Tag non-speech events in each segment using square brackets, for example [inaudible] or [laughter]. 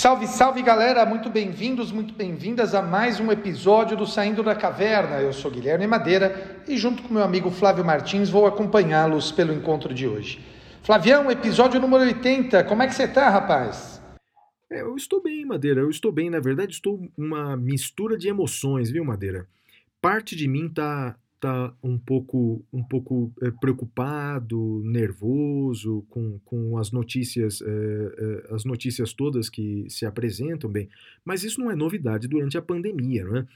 Salve, salve galera, muito bem-vindos, muito bem-vindas a mais um episódio do Saindo da Caverna. Eu sou Guilherme Madeira e, junto com meu amigo Flávio Martins, vou acompanhá-los pelo encontro de hoje. Flavião, episódio número 80, como é que você tá, rapaz? É, eu estou bem, Madeira. Eu estou bem. Na verdade, estou uma mistura de emoções, viu, Madeira? Parte de mim tá, tá um pouco, um pouco é, preocupado, nervoso com, com as notícias, é, é, as notícias todas que se apresentam bem. Mas isso não é novidade durante a pandemia, não é?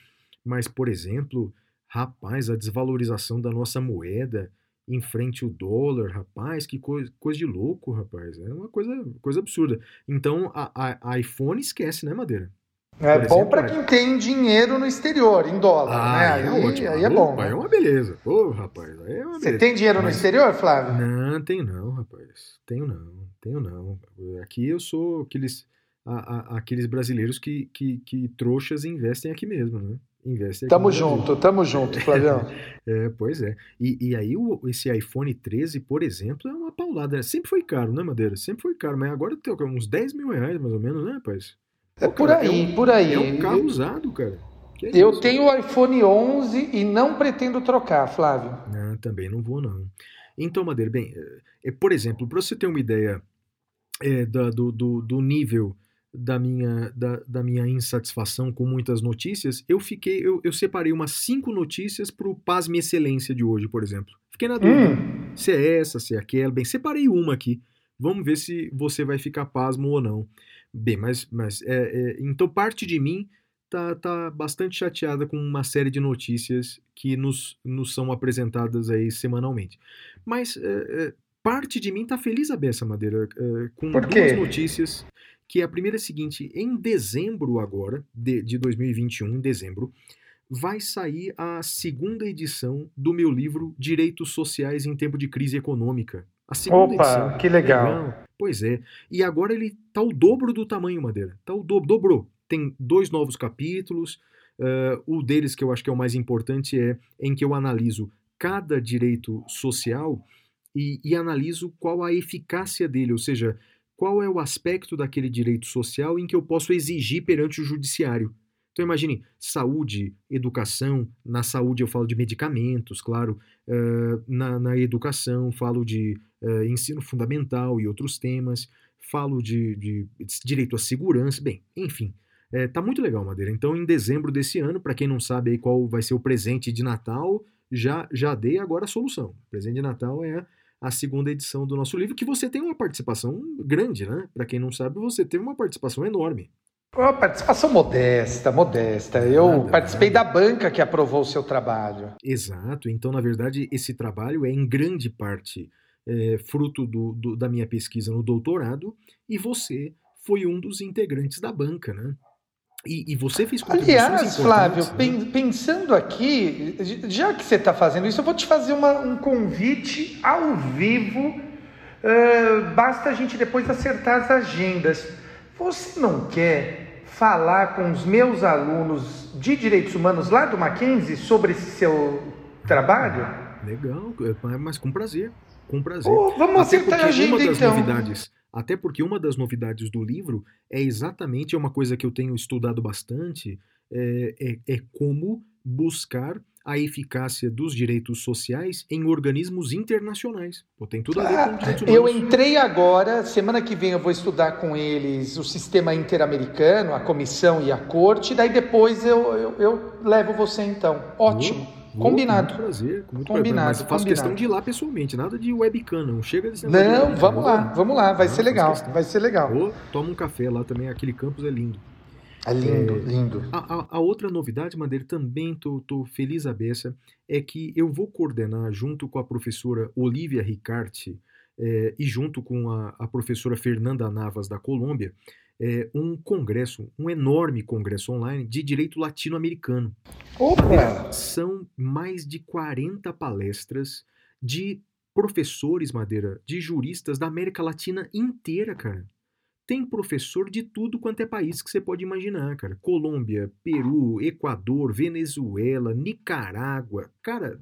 Mas, por exemplo, rapaz, a desvalorização da nossa moeda em frente ao dólar, rapaz, que coisa, coisa de louco, rapaz. É uma coisa, coisa absurda. Então, a, a, a iPhone esquece, né, Madeira? É Por bom para é. quem tem dinheiro no exterior, em dólar, né? Ah, Aí é ótimo. aí é bom. Opa, né? é uma beleza. Ô, rapaz, aí é uma Você beleza. tem dinheiro no Mas- exterior, Flávio? Não, tenho não, rapaz. Tenho não, tenho não. Aqui eu sou aqueles, a- a- aqueles brasileiros que, que, que trouxas investem aqui mesmo, né? Investem aqui Tamo no junto, tamo junto, Flavião. [laughs] É, pois é. E, e aí o- esse iPhone 13, por exemplo, é uma paulada. né? Sempre foi caro, né, Madeira? Sempre foi caro, mas agora tem uns 10 mil reais, mais ou menos, né, rapaz? É por cara, aí, um- por aí. É um carro usado, cara. É Eu isso? tenho o iPhone 11 e não pretendo trocar, Flávio. Não, também não vou, não. Então, Madeira, bem, é, é, por exemplo, para você ter uma ideia é, da- do, do, do nível da minha, da, da minha insatisfação com muitas notícias, eu fiquei, eu, eu separei umas cinco notícias para o Pasme Excelência de hoje, por exemplo. Fiquei na dúvida Hum, se é essa, se é aquela. Bem, separei uma aqui. Vamos ver se você vai ficar pasmo ou não. Bem, mas, mas é, é, então parte de mim tá, tá bastante chateada com uma série de notícias que nos, nos são apresentadas aí semanalmente. Mas é, é, parte de mim tá feliz a beça, Madeira, é, com duas notícias. Que a primeira é a seguinte: em dezembro agora, de, de 2021, em dezembro, vai sair a segunda edição do meu livro Direitos Sociais em Tempo de Crise Econômica. A segunda edição. Opa, que legal. Pois é. E agora ele tá o dobro do tamanho, Madeira. Tá o dobro, dobrou. Tem dois novos capítulos. eh, o deles que eu acho que é o mais importante é em que eu analiso cada direito social e, e analiso qual a eficácia dele, ou seja, qual é o aspecto daquele direito social em que eu posso exigir perante o judiciário. Então imagine, saúde, educação, na saúde eu falo de medicamentos, claro, eh, na, na educação falo de eh, ensino fundamental e outros temas, falo de, de direito à segurança, bem, enfim, eh, tá muito legal, Madeira. Então em dezembro desse ano, para quem não sabe aí qual vai ser o presente de Natal, já, já dei agora a solução. O presente de Natal é a segunda edição do nosso livro, que você tem uma participação grande, né? Para quem não sabe, você teve uma participação enorme. Ó, participação modesta, modesta. Eu Nada, participei nada. da banca que aprovou o seu trabalho. Exato. Então, na verdade, esse trabalho é em grande parte é, fruto do- do- da minha pesquisa no doutorado e você foi um dos integrantes da banca, né? E, e você fez Aliás, Flávio, né? pen- pensando aqui, já que você está fazendo isso, eu vou te fazer uma- um convite ao vivo. Ah, basta a gente depois acertar as agendas. Você não quer falar com os meus alunos de direitos humanos lá do Mackenzie sobre esse seu trabalho? Legal, é, mas com prazer, com prazer. Ô, vamos Até acertar a porque uma agenda das então. novidades, até porque uma das novidades do livro é exatamente é uma coisa que eu tenho estudado bastante, é, é- é como buscar a eficácia dos direitos sociais em organismos internacionais. Pô, tem tudo a ver com direitos Ah, Eu humanos. entrei agora, semana que vem eu vou estudar com eles o sistema interamericano, a comissão e a corte, daí depois eu, eu, eu levo você então. Ótimo. Vou, Combinado. Com muito prazer, com muito Combinado, prazer. Mas faço combinado. questão de ir lá pessoalmente, nada de webcam, não chega desse de Não, webcam, vamos lá, vamos lá, vai Não, ser legal, vai ser legal. Vou, toma um café lá também, aquele campus é lindo. É lindo, É, lindo. A, a- a outra novidade, Madeira, também tô, tô feliz a beça, é que eu vou coordenar junto com a professora Olivia Ricarte eh, e junto com a, a professora Fernanda Navas da Colômbia é, um congresso, um enorme congresso online de direito latino-americano. Opa! São mais de 40 palestras de professores, Madeira, de juristas da América Latina inteira, cara. Tem professor de tudo quanto é país que você pode imaginar, cara. Colômbia, Peru, Equador, Venezuela, Nicarágua, cara,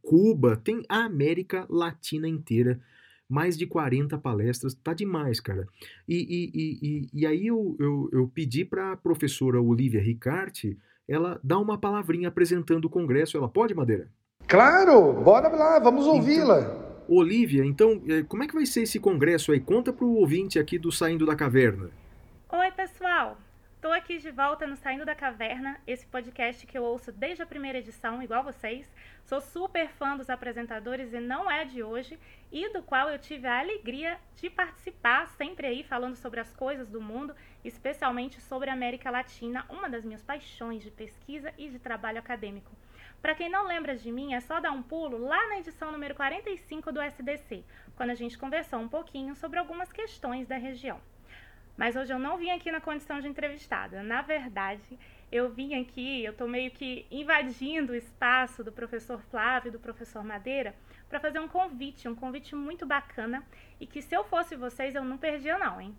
Cuba, tem a América Latina inteira. Mais de 40 palestras, tá demais, cara. E, e, e, e aí eu, eu, eu pedi para a professora Olivia Ricarte ela dar uma palavrinha apresentando o congresso. Ela pode, Madeira? Claro, bora lá, vamos ouvi-la. Então, Olivia, então, é, como é que vai ser esse congresso aí? Conta para o ouvinte aqui do Saindo da Caverna. Oi, pessoal. Estou aqui de volta no Saindo da Caverna, esse podcast que eu ouço desde a primeira edição, igual vocês. Sou super fã dos apresentadores e não é de hoje, e do qual eu tive a alegria de participar, sempre aí falando sobre as coisas do mundo, especialmente sobre a América Latina, uma das minhas paixões de pesquisa e de trabalho acadêmico. Para quem não lembra de mim, é só dar um pulo lá na edição número 45 do SDC, quando a gente conversou um pouquinho sobre algumas questões da região. Mas hoje eu não vim aqui na condição de entrevistada. Na verdade, eu vim aqui, eu estou meio que invadindo o espaço do professor Flávio e do professor Madeira para fazer um convite, um convite muito bacana e que se eu fosse vocês eu não perdia não, hein?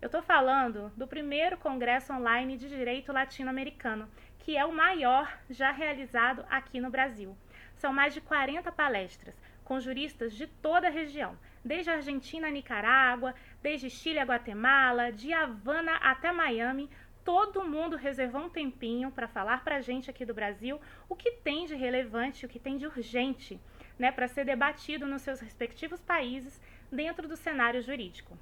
Eu estou falando do primeiro congresso online de direito latino-americano, que é o maior já realizado aqui no Brasil. São mais de 40 palestras com juristas de toda a região, desde Argentina a Nicarágua, desde Chile a Guatemala, de Havana até Miami. Todo mundo reservou um tempinho para falar para a gente aqui do Brasil o que tem de relevante, o que tem de urgente, né, para ser debatido nos seus respectivos países dentro do cenário jurídico.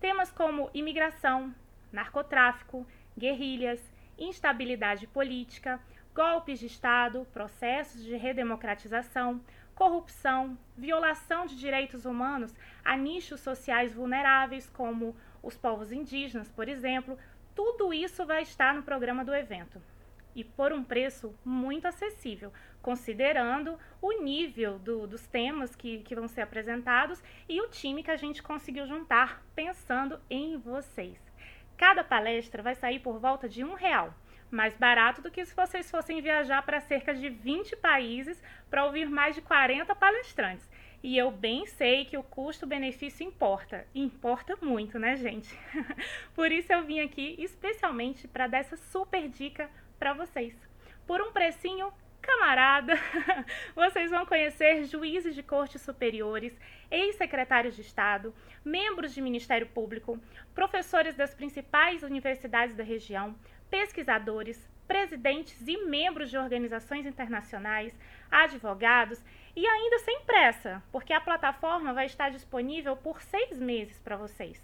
Temas como imigração, narcotráfico, guerrilhas, instabilidade política, golpes de Estado, processos de redemocratização, corrupção, violação de direitos humanos a nichos sociais vulneráveis, como os povos indígenas, por exemplo, tudo isso vai estar no programa do evento. E por um preço muito acessível, considerando o nível do, dos temas que, que vão ser apresentados e o time que a gente conseguiu juntar pensando em vocês. Cada palestra vai sair por volta de um real, mais barato do que se vocês fossem viajar para cerca de 20 países para ouvir mais de 40 palestrantes. E eu bem sei que o custo-benefício importa. Importa muito, né, gente? [laughs] Por isso eu vim aqui especialmente para dar essa super dica para vocês. Por um precinho camarada, [laughs] vocês vão conhecer juízes de cortes superiores, ex-secretários de Estado, membros de Ministério Público, professores das principais universidades da região, pesquisadores, presidentes e membros de organizações internacionais, advogados e ainda sem pressa, porque a plataforma vai estar disponível por seis meses para vocês.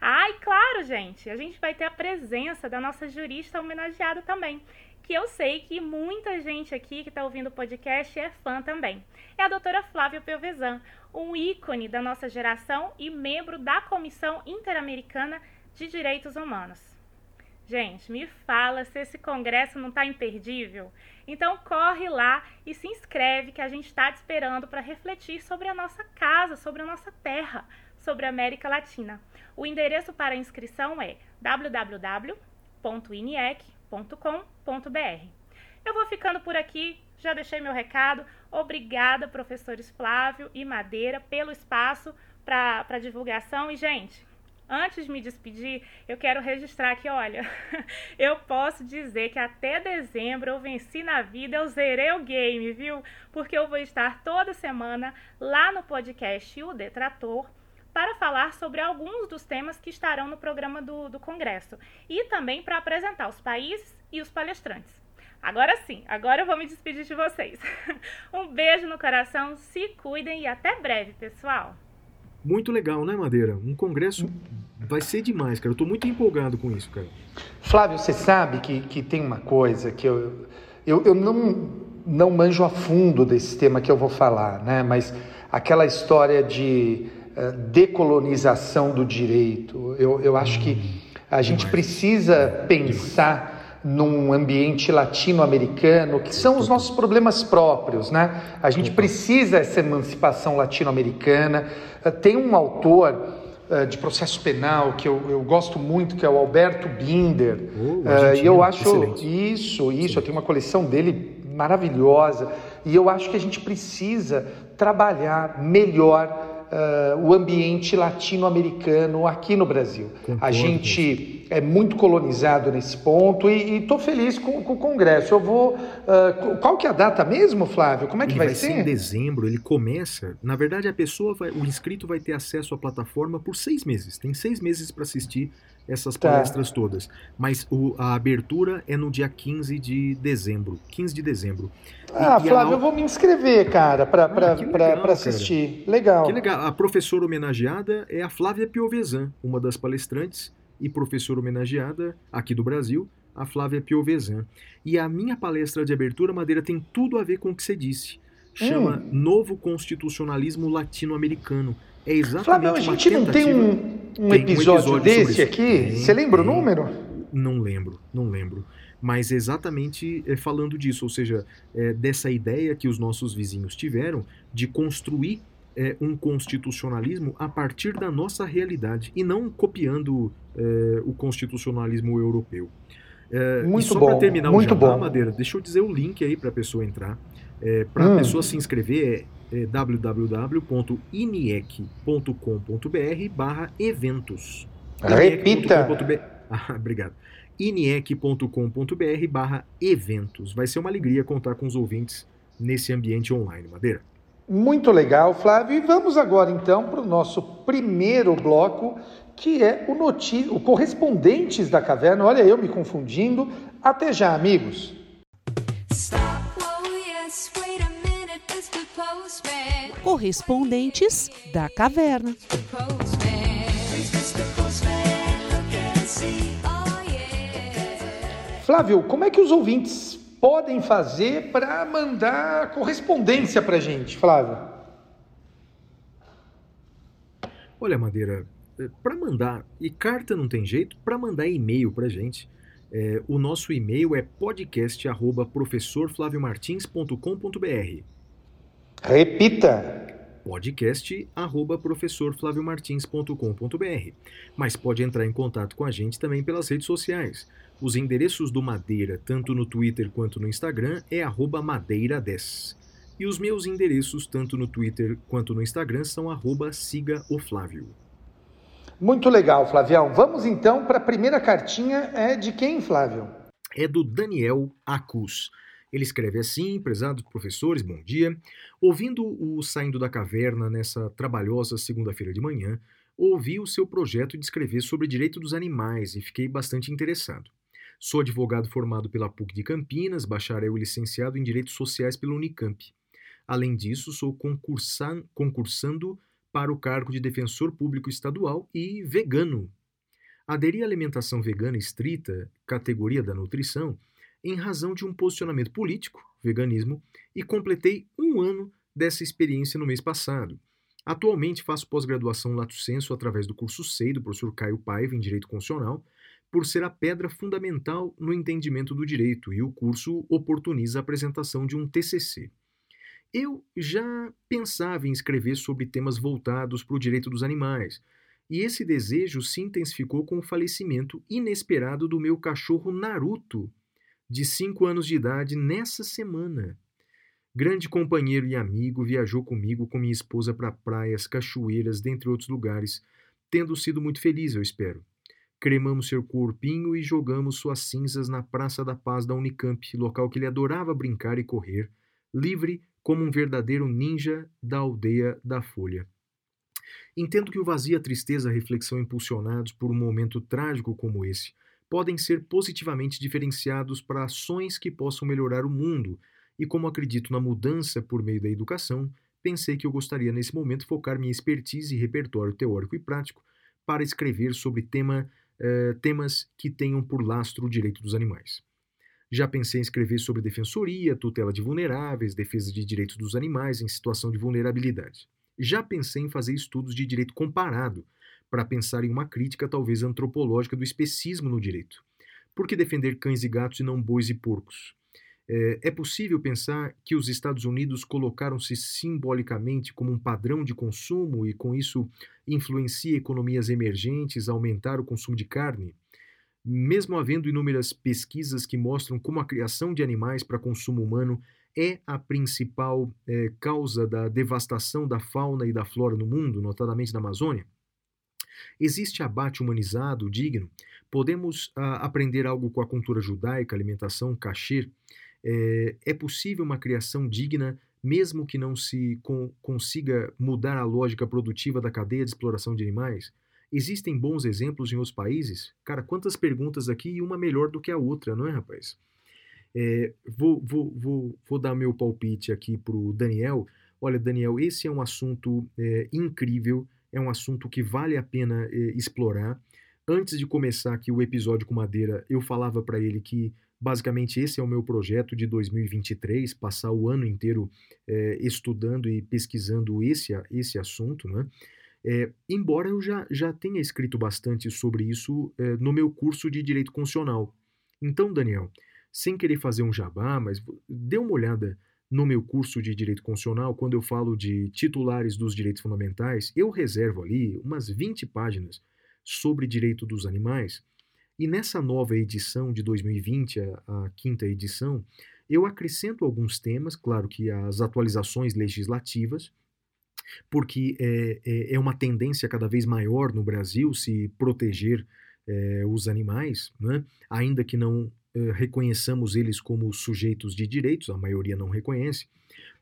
Ah, e claro, gente, a gente vai ter a presença da nossa jurista homenageada também, que eu sei que muita gente aqui que está ouvindo o podcast é fã também. É a doutora Flávia Pelvezan, um ícone da nossa geração e membro da Comissão Interamericana de Direitos Humanos. Gente, me fala se esse congresso não está imperdível. Então corre lá e se inscreve que a gente está te esperando para refletir sobre a nossa casa, sobre a nossa terra, sobre a América Latina. O endereço para inscrição é www.inec.com.br. Eu vou ficando por aqui, já deixei meu recado. Obrigada, professores Flávio e Madeira, pelo espaço para divulgação. E, gente, antes de me despedir, eu quero registrar que, olha, [laughs] eu posso dizer que até dezembro eu venci na vida, eu zerei o game, viu? Porque eu vou estar toda semana lá no podcast O Detrator para falar sobre alguns dos temas que estarão no programa do, do Congresso e também para apresentar os países e os palestrantes. Agora sim, agora eu vou me despedir de vocês. [laughs] Um beijo no coração, se cuidem e até breve, pessoal. Muito legal, né, Madeira? Um congresso vai ser demais, cara. Eu tô muito empolgado com isso, cara. Flávio, você sabe que, que tem uma coisa que eu, eu, eu não, não manjo a fundo desse tema que eu vou falar, né? Mas aquela história de decolonização do direito. Eu, eu acho que a gente precisa pensar num ambiente latino-americano, que são os nossos problemas próprios, né? A gente precisa essa emancipação latino-americana. Eh, tem um autor uh, de processo penal que eu, eu, gosto muito, que é o Alberto Binder. Uh, e eu acho excelente. isso, isso, eu tenho uma coleção dele maravilhosa. E eu acho que a gente precisa trabalhar melhor uh, o ambiente latino-americano aqui no Brasil. Concordo. A gente é muito colonizado nesse ponto e estou feliz com, com, o Congresso. Eu vou. Uh, qual que é a data mesmo, Flávio? Como é que ele vai, vai ser? ser? Em dezembro, ele começa. Na verdade, a pessoa, vai, o inscrito vai ter acesso à plataforma por seis meses. Tem seis meses para assistir essas tá. palestras todas. Mas o, a abertura é no dia 15 de dezembro. 15 de dezembro. Ah, e, Flávio, a... eu vou me inscrever, cara, para ah, assistir. Cara. Legal. Que legal. A professora homenageada é a Flávia Piovesan, uma das palestrantes e professora homenageada aqui do Brasil, a Flávia Piovesan. E a minha palestra de abertura, Madeira, tem tudo a ver com o que você disse. Chama hum. Novo Constitucionalismo Latino-Americano. É exatamente Flávio, a gente não tem um, um, tem episódio, um episódio, desse aqui? Você lembra tem. o número? Não lembro, não lembro mas exatamente é, falando disso, ou seja, é, dessa ideia que os nossos vizinhos tiveram de construir é, um constitucionalismo a partir da nossa realidade e não copiando o constitucionalismo europeu. muito e só para terminar muito o jabá, bom. Madeira, deixa eu dizer o link aí para a pessoa entrar. para a hum. pessoa se inscrever é, www.iniec.com.br barra eventos. Repita! [laughs] Ah, obrigado iniec.com.br barra eventos. Vai ser uma alegria contar com os ouvintes nesse ambiente online, Madeira. Muito legal, Flávio. E vamos agora então para o nosso primeiro bloco, que é o, noti o Correspondentes da Caverna. Olha, eu me confundindo. Até já, amigos. Correspondentes da Caverna. Flávio, como é que os ouvintes podem fazer para mandar correspondência para a gente, Flávio? Olha, Madeira, eh, para mandar, e carta não tem jeito, para mandar e-mail para a gente, é, o nosso e-mail é podcast@professorflaviomartins.com.br. Repita podcast@professorflaviomartins.com.br. Mas pode entrar em contato com a gente também pelas redes sociais. Os endereços do Madeira, tanto no Twitter quanto no Instagram, é madeira10. E os meus endereços, tanto no Twitter quanto no Instagram, são arroba siga o Flávio. Muito legal, Flavião. Vamos então para a primeira cartinha. É de quem, Flávio? É do Daniel Acus. Ele escreve assim: prezados professores, bom dia. Ouvindo o Saindo da Caverna nessa trabalhosa segunda-feira de manhã, ouvi o seu projeto de escrever sobre direito dos animais e fiquei bastante interessado. Sou advogado formado pela PUC de Campinas, bacharel e licenciado em Direitos Sociais pela Unicamp. Além disso, sou concursan concursando para o cargo de defensor público estadual e vegano. Aderi à alimentação vegana estrita, categoria da nutrição, em razão de um posicionamento político, veganismo, e completei um ano dessa experiência no mês passado. Atualmente faço pós-graduação Lato Senso através do curso SEI do professor Caio Paiva em Direito Constitucional por ser a pedra fundamental no entendimento do direito, e o curso oportuniza a apresentação de um TCC. Eu já pensava em escrever sobre temas voltados para o direito dos animais, e esse desejo se intensificou com o falecimento inesperado do meu cachorro Naruto, de 5 anos de idade, nessa semana. Grande companheiro e amigo, viajou comigo com minha esposa para praias, cachoeiras, dentre outros lugares, tendo sido muito feliz, eu espero. Cremamos seu corpinho e jogamos suas cinzas na Praça da Paz da Unicamp, local que ele adorava brincar e correr, livre como um verdadeiro ninja da aldeia da Folha. Entendo que o vazio, a tristeza a reflexão impulsionados por um momento trágico como esse podem ser positivamente diferenciados para ações que possam melhorar o mundo, e como acredito na mudança por meio da educação, pensei que eu gostaria nesse momento focar minha expertise e repertório teórico e prático para escrever sobre tema eh, temas que tenham por lastro o direito dos animais. Já pensei em escrever sobre defensoria, tutela de vulneráveis, defesa de direitos dos animais em situação de vulnerabilidade. Já pensei em fazer estudos de direito comparado, para pensar em uma crítica talvez antropológica do especismo no direito. Por que defender cães e gatos e não bois e porcos? É, é possível pensar que os Estados Unidos colocaram-se simbolicamente como um padrão de consumo e, com isso, influencia economias emergentes a aumentar o consumo de carne? Mesmo havendo inúmeras pesquisas que mostram como a criação de animais para consumo humano é a principal é, causa da devastação da fauna e da flora no mundo, notadamente na Amazônia, existe abate humanizado digno? Podemos ah, aprender algo com a cultura judaica, alimentação, kasher? É, é possível uma criação digna, mesmo que não se con consiga mudar a lógica produtiva da cadeia de exploração de animais? Existem bons exemplos em outros países? Cara, quantas perguntas aqui e uma melhor do que a outra, não é, rapaz? É, vou, vou, vou, vou dar meu palpite aqui para o Daniel. Olha, Daniel, esse é um assunto é, incrível, é um assunto que vale a pena é, explorar. Antes de começar aqui o episódio com Madeira, eu falava para ele que Basicamente, esse é o meu projeto de 2023, passar o ano inteiro é, estudando e pesquisando esse, esse assunto, né? É, embora eu já, já tenha escrito bastante sobre isso é, no meu curso de Direito Constitucional. Então, Daniel, sem querer fazer um jabá, mas dê uma olhada no meu curso de Direito Constitucional, quando eu falo de titulares dos direitos fundamentais, eu reservo ali umas 20 páginas sobre direito dos animais e nessa nova edição de 2020, a, a quinta edição, eu acrescento alguns temas, claro que as atualizações legislativas, porque é, é, é, uma tendência cada vez maior no Brasil se proteger é, os animais, né? ainda que não reconheçamos eles como sujeitos de direitos, a maioria não reconhece.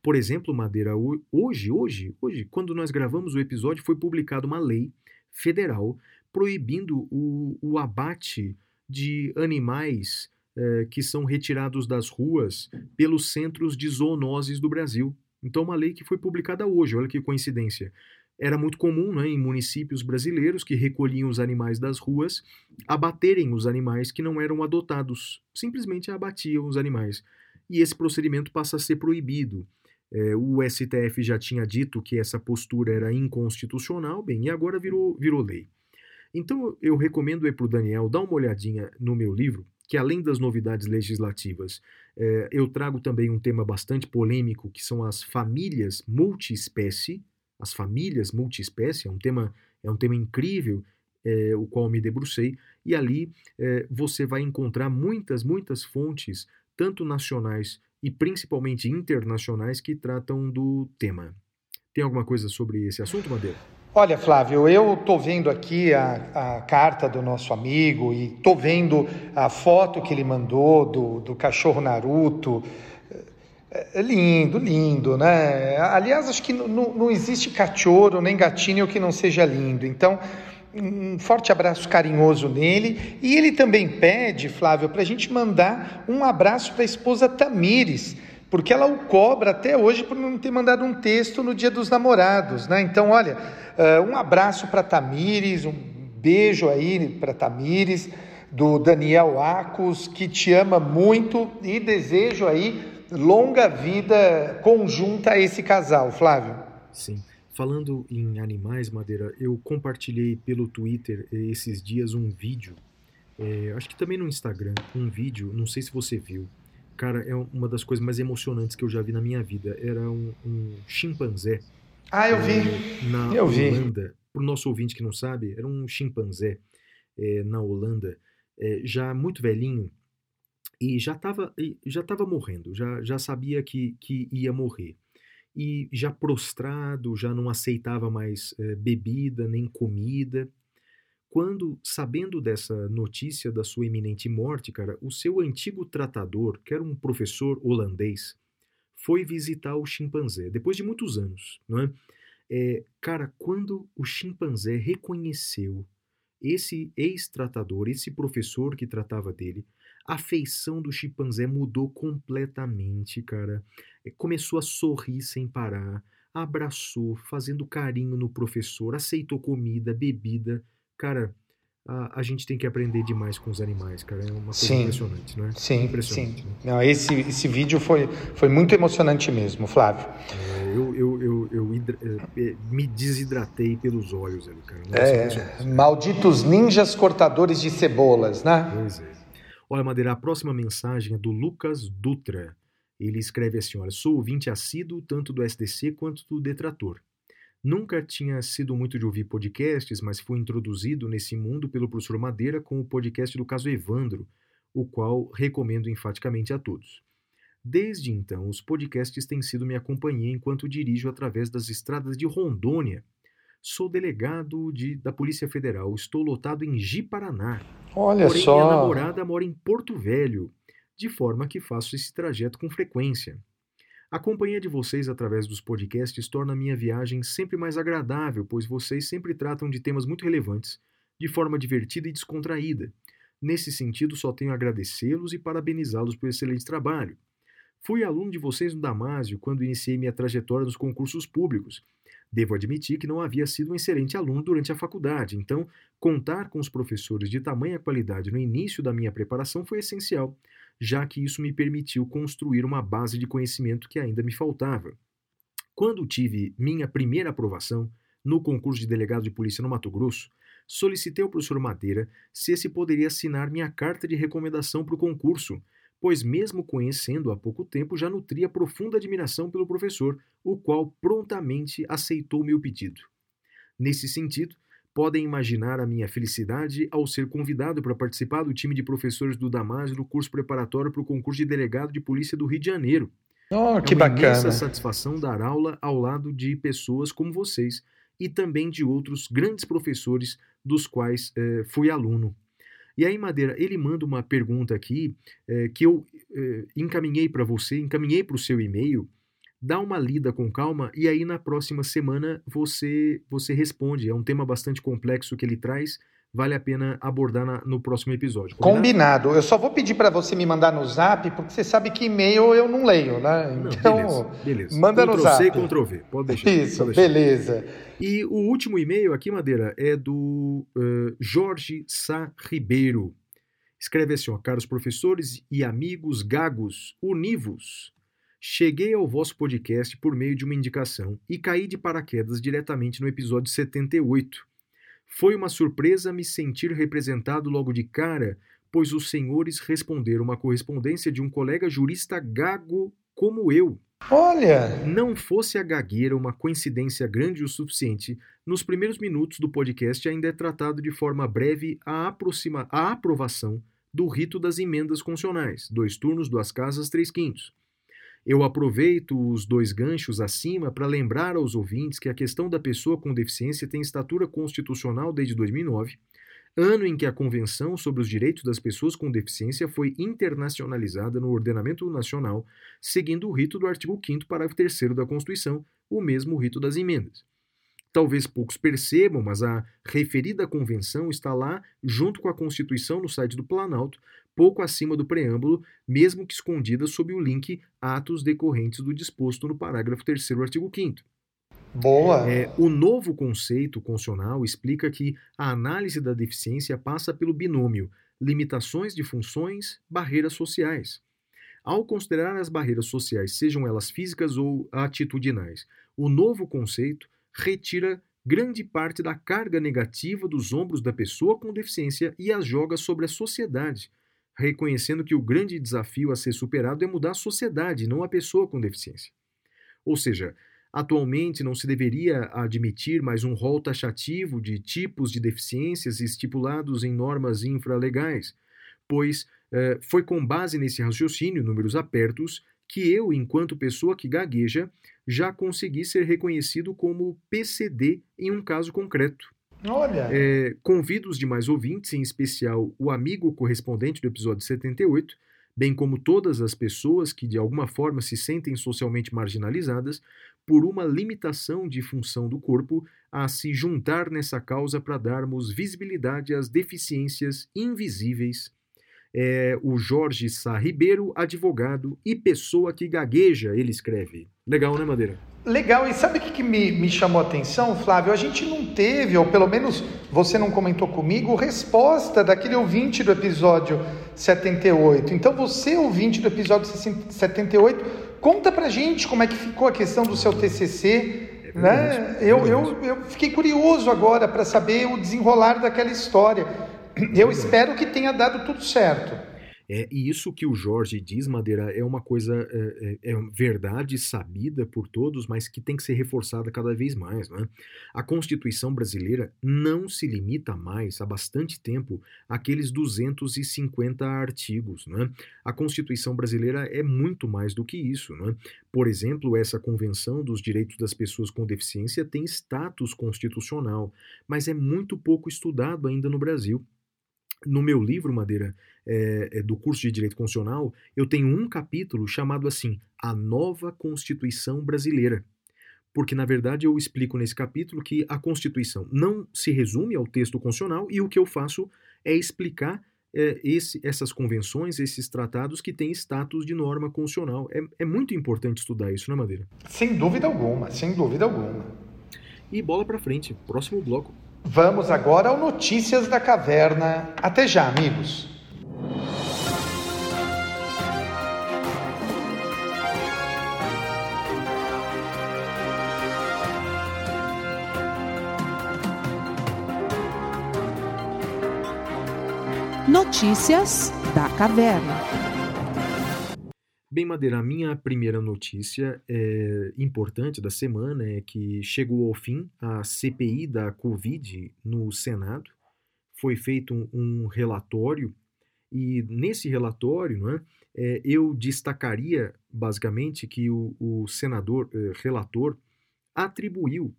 Por exemplo, Madeira, hoje, hoje, hoje, quando nós gravamos o episódio, foi publicada uma lei federal proibindo o, o abate de animais eh, que são retirados das ruas pelos centros de zoonoses do Brasil. Então, uma lei que foi publicada hoje, olha que coincidência. Era muito comum né, em municípios brasileiros que recolhiam os animais das ruas abaterem os animais que não eram adotados. Simplesmente abatiam os animais. E esse procedimento passa a ser proibido. É, o STF já tinha dito que essa postura era inconstitucional, bem, e agora virou, virou lei. Então eu recomendo para o Daniel dar uma olhadinha no meu livro, que além das novidades legislativas, é, eu trago também um tema bastante polêmico, que são as famílias multiespécie. As famílias multiespécie é um tema, é um tema incrível, é, o qual me debrucei, e ali é, você vai encontrar muitas, muitas fontes, tanto nacionais e principalmente internacionais, que tratam do tema. Tem alguma coisa sobre esse assunto, Madeira? Olha, Flávio, eu estou vendo aqui a, a, carta do nosso amigo e estou vendo a foto que ele mandou do, do cachorro Naruto. É, é lindo, lindo, né? Aliás, acho que não, não existe cachorro nem gatinho que não seja lindo. Então, um forte abraço carinhoso nele. E ele também pede, Flávio, para a gente mandar um abraço para a esposa Tamires porque ela o cobra até hoje por não ter mandado um texto no Dia dos Namorados, né? Então, olha, uh, um abraço para Tamires, um beijo aí para Tamires, do Daniel Acos, que te ama muito e desejo aí longa vida conjunta a esse casal, Flávio. Sim. Falando em animais, Madeira, eu compartilhei pelo Twitter esses dias um vídeo, é, acho que também no Instagram, um vídeo, não sei se você viu, Cara, é uma das coisas mais emocionantes que eu já vi na minha vida. Era um, um chimpanzé. Ah, eu vi. É, na eu Holanda. Para o nosso ouvinte que não sabe, era um chimpanzé é, na Holanda, é, já muito velhinho, e já estava já tava morrendo, já, já sabia que, que ia morrer. E já prostrado, já não aceitava mais é, bebida nem comida. Quando, sabendo dessa notícia da sua iminente morte, cara, o seu antigo tratador, que era um professor holandês, foi visitar o chimpanzé, depois de muitos anos, não é? é cara, quando o chimpanzé reconheceu esse ex-tratador, esse professor que tratava dele, a feição do chimpanzé mudou completamente, cara. É, começou a sorrir sem parar, abraçou, fazendo carinho no professor, aceitou comida, bebida cara, a, a, gente tem que aprender demais com os animais, cara. É uma coisa sim, impressionante, não é? Sim, impressionante, sim. Né? Não, esse, esse vídeo foi, foi muito emocionante mesmo, Flávio. É, eu eu, eu, eu hidra, é, é, me desidratei pelos olhos ali, cara. é, malditos ninjas cortadores de cebolas, né? Pois é. Olha, Madeira, a próxima mensagem é do Lucas Dutra. Ele escreve assim: Olha, sou ouvinte assíduo tanto do SDC quanto do Detrator. Nunca tinha sido muito de ouvir podcasts, mas fui introduzido nesse mundo pelo professor Madeira com o podcast do caso Evandro, o qual recomendo enfaticamente a todos. Desde então, os podcasts têm sido minha companhia enquanto dirijo através das estradas de Rondônia. Sou delegado de, da Polícia Federal, estou lotado em Ji-Paraná. Olha Porém, só. minha namorada mora em Porto Velho, de forma que faço esse trajeto com frequência. A companhia de vocês através dos podcasts torna a minha viagem sempre mais agradável, pois vocês sempre tratam de temas muito relevantes, de forma divertida e descontraída. Nesse sentido, só tenho a agradecê-los e parabenizá-los pelo excelente trabalho. Fui aluno de vocês no Damásio quando iniciei minha trajetória nos concursos públicos. Devo admitir que não havia sido um excelente aluno durante a faculdade, então contar com os professores de tamanha qualidade no início da minha preparação foi essencial, já que isso me permitiu construir uma base de conhecimento que ainda me faltava. Quando tive minha primeira aprovação no concurso de delegado de polícia no Mato Grosso, solicitei ao professor Madeira se esse poderia assinar minha carta de recomendação para o concurso, pois, mesmo conhecendo há pouco tempo, já nutria profunda admiração pelo professor, o qual prontamente aceitou meu pedido. Nesse sentido, podem imaginar a minha felicidade ao ser convidado para participar do time de professores do Damásio no curso preparatório para o concurso de delegado de polícia do Rio de Janeiro. Oh, que é uma bacana. imensa satisfação dar aula ao lado de pessoas como vocês e também de outros grandes professores dos quais eh, fui aluno. E aí, Madeira, ele manda uma pergunta aqui eh, que eu eh, encaminhei para você, encaminhei para o seu e-mail. Dá uma lida com calma e aí na próxima semana você você responde. É um tema bastante complexo que ele traz, vale a pena abordar na- no próximo episódio. Combinado. Eu só vou pedir para você me mandar no zap, porque você sabe que e-mail eu não leio, né? Não, Então, beleza, beleza. manda no Ctrl C e zap. Ctrl V. Pode deixar. isso, pode deixar. beleza. E o último e-mail aqui, Madeira, é do eh, Jorge Sá Ribeiro. Escreve assim, ó, caros professores e amigos gagos, univos. Cheguei ao vosso podcast por meio de uma indicação e caí de paraquedas diretamente no episódio 78. Foi uma surpresa me sentir representado logo de cara, pois os senhores responderam uma correspondência de um colega jurista gago como eu. Olha, Não fosse a gagueira uma coincidência grande o suficiente, nos primeiros minutos do podcast ainda é tratado de forma breve a, aproxima, a aprovação do rito das emendas constitucionais, dois turnos, duas casas, três quintos. Eu aproveito os dois ganchos acima para lembrar aos ouvintes que a questão da pessoa com deficiência tem estatura constitucional desde 2009, ano em que a Convenção sobre os Direitos das Pessoas com Deficiência foi internacionalizada no ordenamento nacional, seguindo o rito do artigo 5 parágrafo 3 da Constituição, o mesmo rito das emendas. Talvez poucos percebam, mas a referida convenção está lá junto com a Constituição no site do Planalto, pouco acima do preâmbulo, mesmo que escondida sob o link Atos decorrentes do disposto no parágrafo 3 do artigo 5 boa. é, o novo conceito constitucional explica que a análise da deficiência passa pelo binômio limitações de funções, barreiras sociais. Ao considerar as barreiras sociais, sejam elas físicas ou atitudinais, o novo conceito retira grande parte da carga negativa dos ombros da pessoa com deficiência e as joga sobre a sociedade, reconhecendo que o grande desafio a ser superado é mudar a sociedade, não a pessoa com deficiência. Ou seja, Atualmente, não se deveria admitir mais um rol taxativo de tipos de deficiências estipulados em normas infralegais, pois eh, foi com base nesse raciocínio, números apertos, que eu, enquanto pessoa que gagueja, já consegui ser reconhecido como PCD em um caso concreto. Olha, É, convido os demais ouvintes, em especial o amigo correspondente do episódio 78, bem como todas as pessoas que de alguma forma se sentem socialmente marginalizadas por uma limitação de função do corpo, a se juntar nessa causa para darmos visibilidade às deficiências invisíveis. É o Jorge Sá Ribeiro, advogado e pessoa que gagueja, ele escreve. Legal, né, Madeira? legal. E sabe o que, que me, me chamou a atenção, Flávio? A gente não teve, ou pelo menos você não comentou comigo, resposta daquele ouvinte do episódio 78. Então, você, ouvinte do episódio 78, conta pra gente como é que ficou a questão do seu TCC. É né? verdade, Eu, é eu, eu fiquei curioso agora para saber o desenrolar daquela história. Eu espero que tenha dado tudo certo. É, e isso que o Jorge diz, Madeira, é uma coisa, é, é, é, verdade sabida por todos, mas que tem que ser reforçada cada vez mais. Né? A Constituição brasileira não se limita mais, há bastante tempo, àqueles 250 artigos. Né? A Constituição brasileira é muito mais do que isso. Né? Por exemplo, essa Convenção dos Direitos das Pessoas com Deficiência tem status constitucional, mas é muito pouco estudado ainda no Brasil. No meu livro, Madeira, é, do curso de Direito Constitucional, eu tenho um capítulo chamado assim, A Nova Constituição Brasileira. Porque, na verdade, eu explico nesse capítulo que a Constituição não se resume ao texto constitucional e o que eu faço é explicar é, esse, essas convenções, esses tratados que têm status de norma constitucional. É, é muito importante estudar isso, né, Madeira? Sem dúvida alguma, sem dúvida alguma. E bola para frente, próximo bloco. Vamos agora ao Notícias da Caverna. Até já, amigos. Notícias da Caverna. Bem, Madeira, a minha primeira notícia é importante da semana é que chegou ao fim a CPI da Covid no Senado. Foi feito um, relatório e nesse relatório não é, é, eu destacaria basicamente que o, o senador eh, relator atribuiu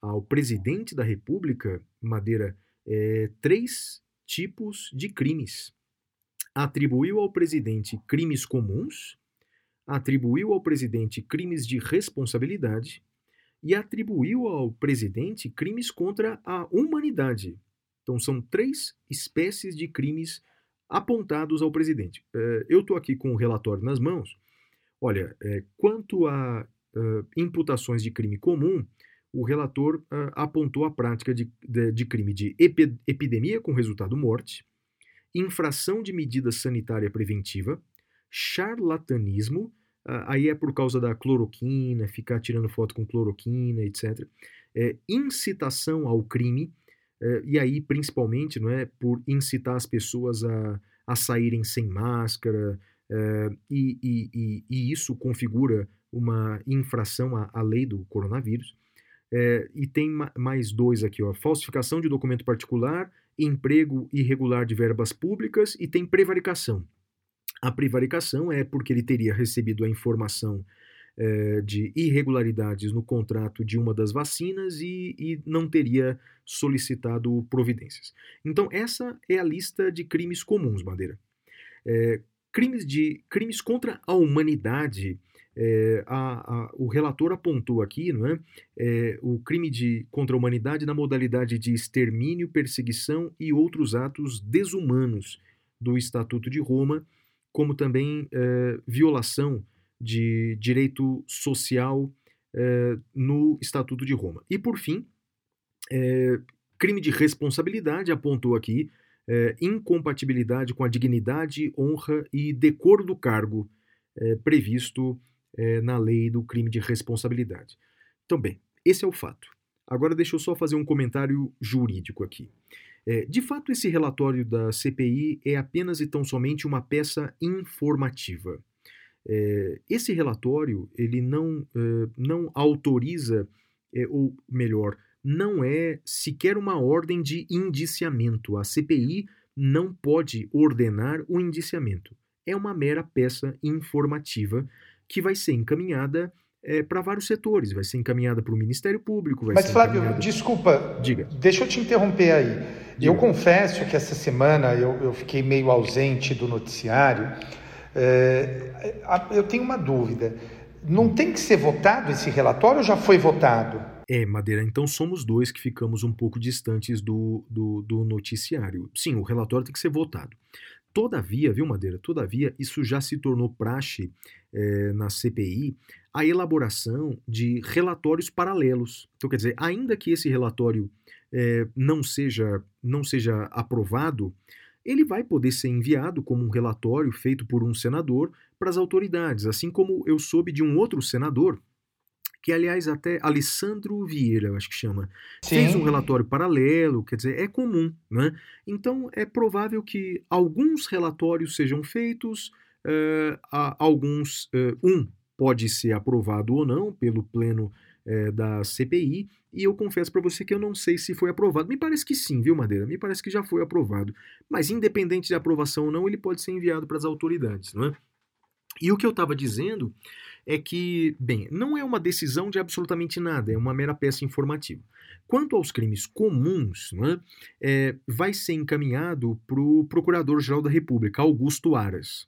ao presidente da República, Madeira, é, três tipos de crimes. Atribuiu ao presidente crimes comuns, atribuiu ao presidente crimes de responsabilidade e atribuiu ao presidente crimes contra a humanidade. Então, são três espécies de crimes apontados ao presidente. É, eu estou aqui com o relatório nas mãos. Olha, é, quanto a imputações de crime comum, o relator apontou a prática de crime de epidemia com resultado morte, infração de medida sanitária preventiva, charlatanismo, aí é por causa da cloroquina, ficar tirando foto com cloroquina, etc. É, incitação ao crime, é, e aí principalmente não é por incitar as pessoas a, a saírem sem máscara, é, e, e, e, isso configura uma infração à, à lei do coronavírus. É, e tem mais dois aqui, ó, falsificação de documento particular, emprego irregular de verbas públicas e tem prevaricação. A prevaricação é porque ele teria recebido a informação é, de irregularidades no contrato de uma das vacinas e, e, não teria solicitado providências. Então, essa é a lista de crimes comuns, Madeira. É, crimes, de, crimes contra a humanidade. É, a, a, o relator apontou aqui não é, é, o crime de, contra a humanidade na modalidade de extermínio, perseguição e outros atos desumanos do Estatuto de Roma, como também é, violação de direito social é, no Estatuto de Roma. E, por fim, é, crime de responsabilidade, apontou aqui, incompatibilidade com a dignidade, honra e decoro do cargo previsto na lei do crime de responsabilidade. Então, bem, esse é o fato. Agora deixa eu só fazer um comentário jurídico aqui. É, de fato, esse relatório da CPI é apenas e tão somente uma peça informativa. É, esse relatório ele não, é, não autoriza, é, ou melhor, não é sequer uma ordem de indiciamento. A CPI não pode ordenar o indiciamento. É uma mera peça informativa que vai ser encaminhada é, para vários setores. Vai ser encaminhada para o Ministério Público. Mas, Flávio, encaminhada... desculpa. Diga. Deixa eu te interromper aí. Eu confesso que essa semana eu, eu fiquei meio ausente do noticiário. É, eu tenho uma dúvida. Não tem que ser votado esse relatório ou já foi votado? É, Madeira, então somos dois que ficamos um pouco distantes do, do, do noticiário. Sim, o relatório tem que ser votado. Todavia, viu, Madeira? Todavia, isso já se tornou praxe é, na CPI a elaboração de relatórios paralelos. Então, quer dizer, ainda que esse relatório é, não, seja, não seja aprovado, ele vai poder ser enviado como um relatório feito por um senador para as autoridades, assim como eu soube de um outro senador que aliás até Alessandro Vieira, eu acho que chama, Sim. fez um relatório paralelo, quer dizer, é comum, né? Então é provável que alguns relatórios sejam feitos, a- alguns, eh, um pode ser aprovado ou não pelo pleno eh, da CPI, e eu confesso para você que eu não sei se foi aprovado. Me parece que sim, viu, Madeira? Me parece que já foi aprovado. Mas independente de aprovação ou não, ele pode ser enviado para as autoridades, não é? E o que eu estava dizendo é que, bem, não é uma decisão de absolutamente nada, é uma mera peça informativa. Quanto aos crimes comuns, não é, é, vai ser encaminhado para o Procurador-Geral da República, Augusto Aras,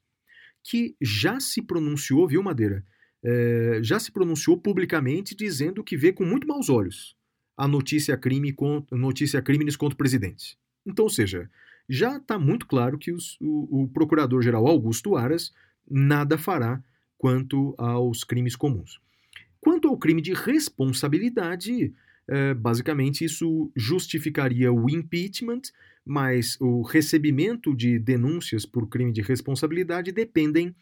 que já se pronunciou, viu, Madeira? É, já se pronunciou publicamente dizendo que vê com muito maus olhos a notícia crime con- notícia crimes contra o presidente. Então, ou seja, já está muito claro que os- o, o Procurador-Geral Augusto Aras nada fará quanto aos crimes comuns. Quanto ao crime de responsabilidade, eh, basicamente isso justificaria o impeachment, mas o recebimento de denúncias por crime de responsabilidade dependem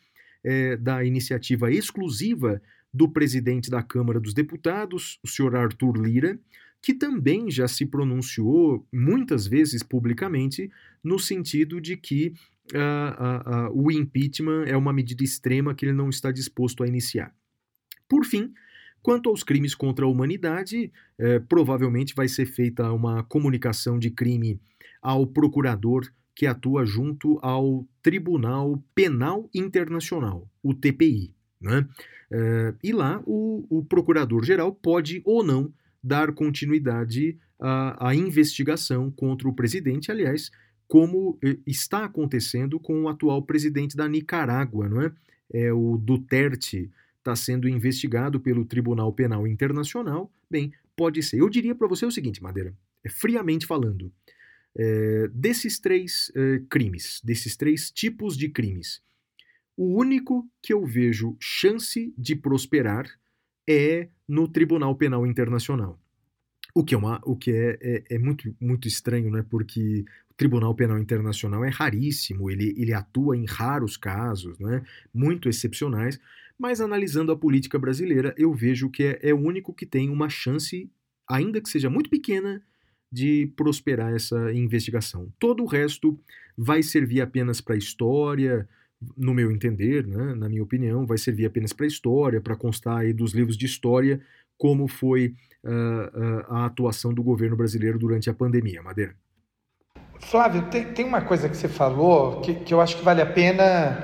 eh, da iniciativa exclusiva do presidente da Câmara dos Deputados, o senhor Arthur Lira, que também já se pronunciou muitas vezes publicamente no sentido de que ah, ah, ah, o impeachment é uma medida extrema que ele não está disposto a iniciar. Por fim, quanto aos crimes contra a humanidade, eh, provavelmente vai ser feita uma comunicação de crime ao procurador que atua junto ao Tribunal Penal Internacional, o TPI. Né? Eh, e lá o, o procurador-geral pode ou não dar continuidade à, à investigação contra o presidente, aliás, como eh, está acontecendo com o atual presidente da Nicarágua, não é? É o Duterte está sendo investigado pelo Tribunal Penal Internacional. Bem, pode ser. Eu diria para você o seguinte, Madeira, é, friamente falando, é, desses três é, crimes, desses três tipos de crimes, o único que eu vejo chance de prosperar é no Tribunal Penal Internacional. O que é, uma, o que é, é, é muito, muito estranho, né? Porque o Tribunal Penal Internacional é raríssimo, ele, ele atua em raros casos, né? muito excepcionais, mas analisando a política brasileira, eu vejo que é, é o único que tem uma chance, ainda que seja muito pequena, de prosperar essa investigação. Todo o resto vai servir apenas para a história, no meu entender, né, na minha opinião, vai servir apenas para a história, para constar aí dos livros de história como foi uh, uh, a atuação do governo brasileiro durante a pandemia. Madeira. Flávio, tem, tem uma coisa que você falou que, que eu acho que vale a pena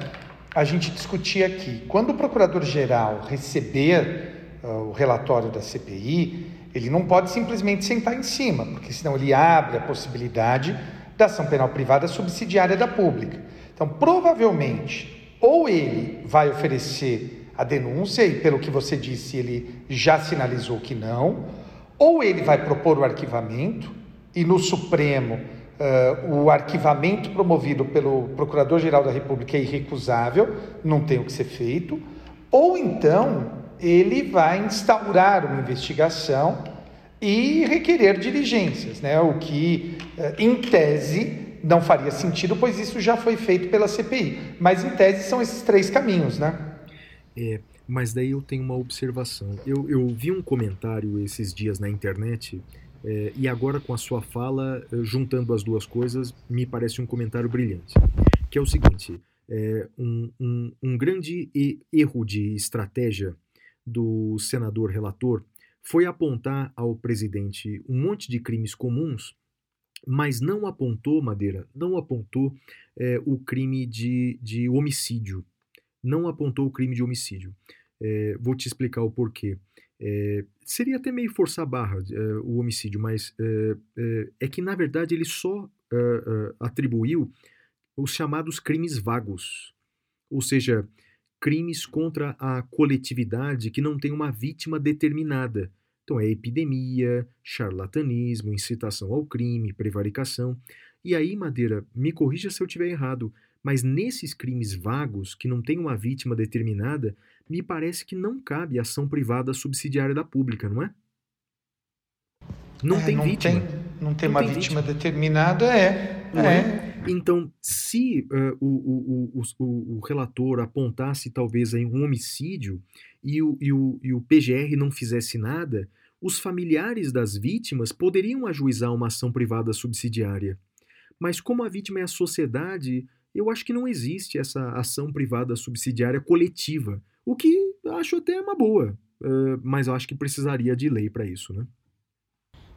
a gente discutir aqui. Quando o procurador-geral receber uh, o relatório da CPI, ele não pode simplesmente sentar em cima, porque senão ele abre a possibilidade da ação penal privada subsidiária da pública. Então, provavelmente, ou ele vai oferecer a denúncia, e pelo que você disse, ele já sinalizou que não, ou ele vai propor o arquivamento, e no Supremo uh, o arquivamento promovido pelo Procurador-Geral da República é irrecusável, não tem o que ser feito, ou então ele vai instaurar uma investigação e requerer diligências, né? o que, uh, em tese, não faria sentido, pois isso já foi feito pela CPI. Mas, em tese, são esses três caminhos, né? É, mas daí eu tenho uma observação. Eu, eu vi um comentário esses dias na internet é, e agora com a sua fala, juntando as duas coisas, me parece um comentário brilhante. Que é o seguinte: é, um, um, um grande erro de estratégia do senador relator foi apontar ao presidente um monte de crimes comuns, mas não apontou, Madeira, não apontou é, o crime de, de homicídio. Não apontou o crime de homicídio. É, vou te explicar o porquê. É, seria até meio forçar a barra o homicídio, mas é, que na verdade ele só atribuiu os chamados crimes vagos, ou seja, crimes contra a coletividade que não tem uma vítima determinada. Então é epidemia, charlatanismo, incitação ao crime, prevaricação. E aí, Madeira, me corrija se eu estiver errado, mas nesses crimes vagos, que não tem uma vítima determinada, me parece que não cabe ação privada subsidiária da pública, não é? Não é, tem não vítima. Tem, não tem não uma tem vítima, vítima, determinada, é. Não é. é? Então, se uh, o, o, o, o, relator apontasse talvez aí um homicídio e o, e, o, e o PGR não fizesse nada, os familiares das vítimas poderiam ajuizar uma ação privada subsidiária. Mas como a vítima é a sociedade, eu acho que não existe essa ação privada subsidiária coletiva, o que acho até uma boa, uh, mas acho que precisaria de lei para isso, né?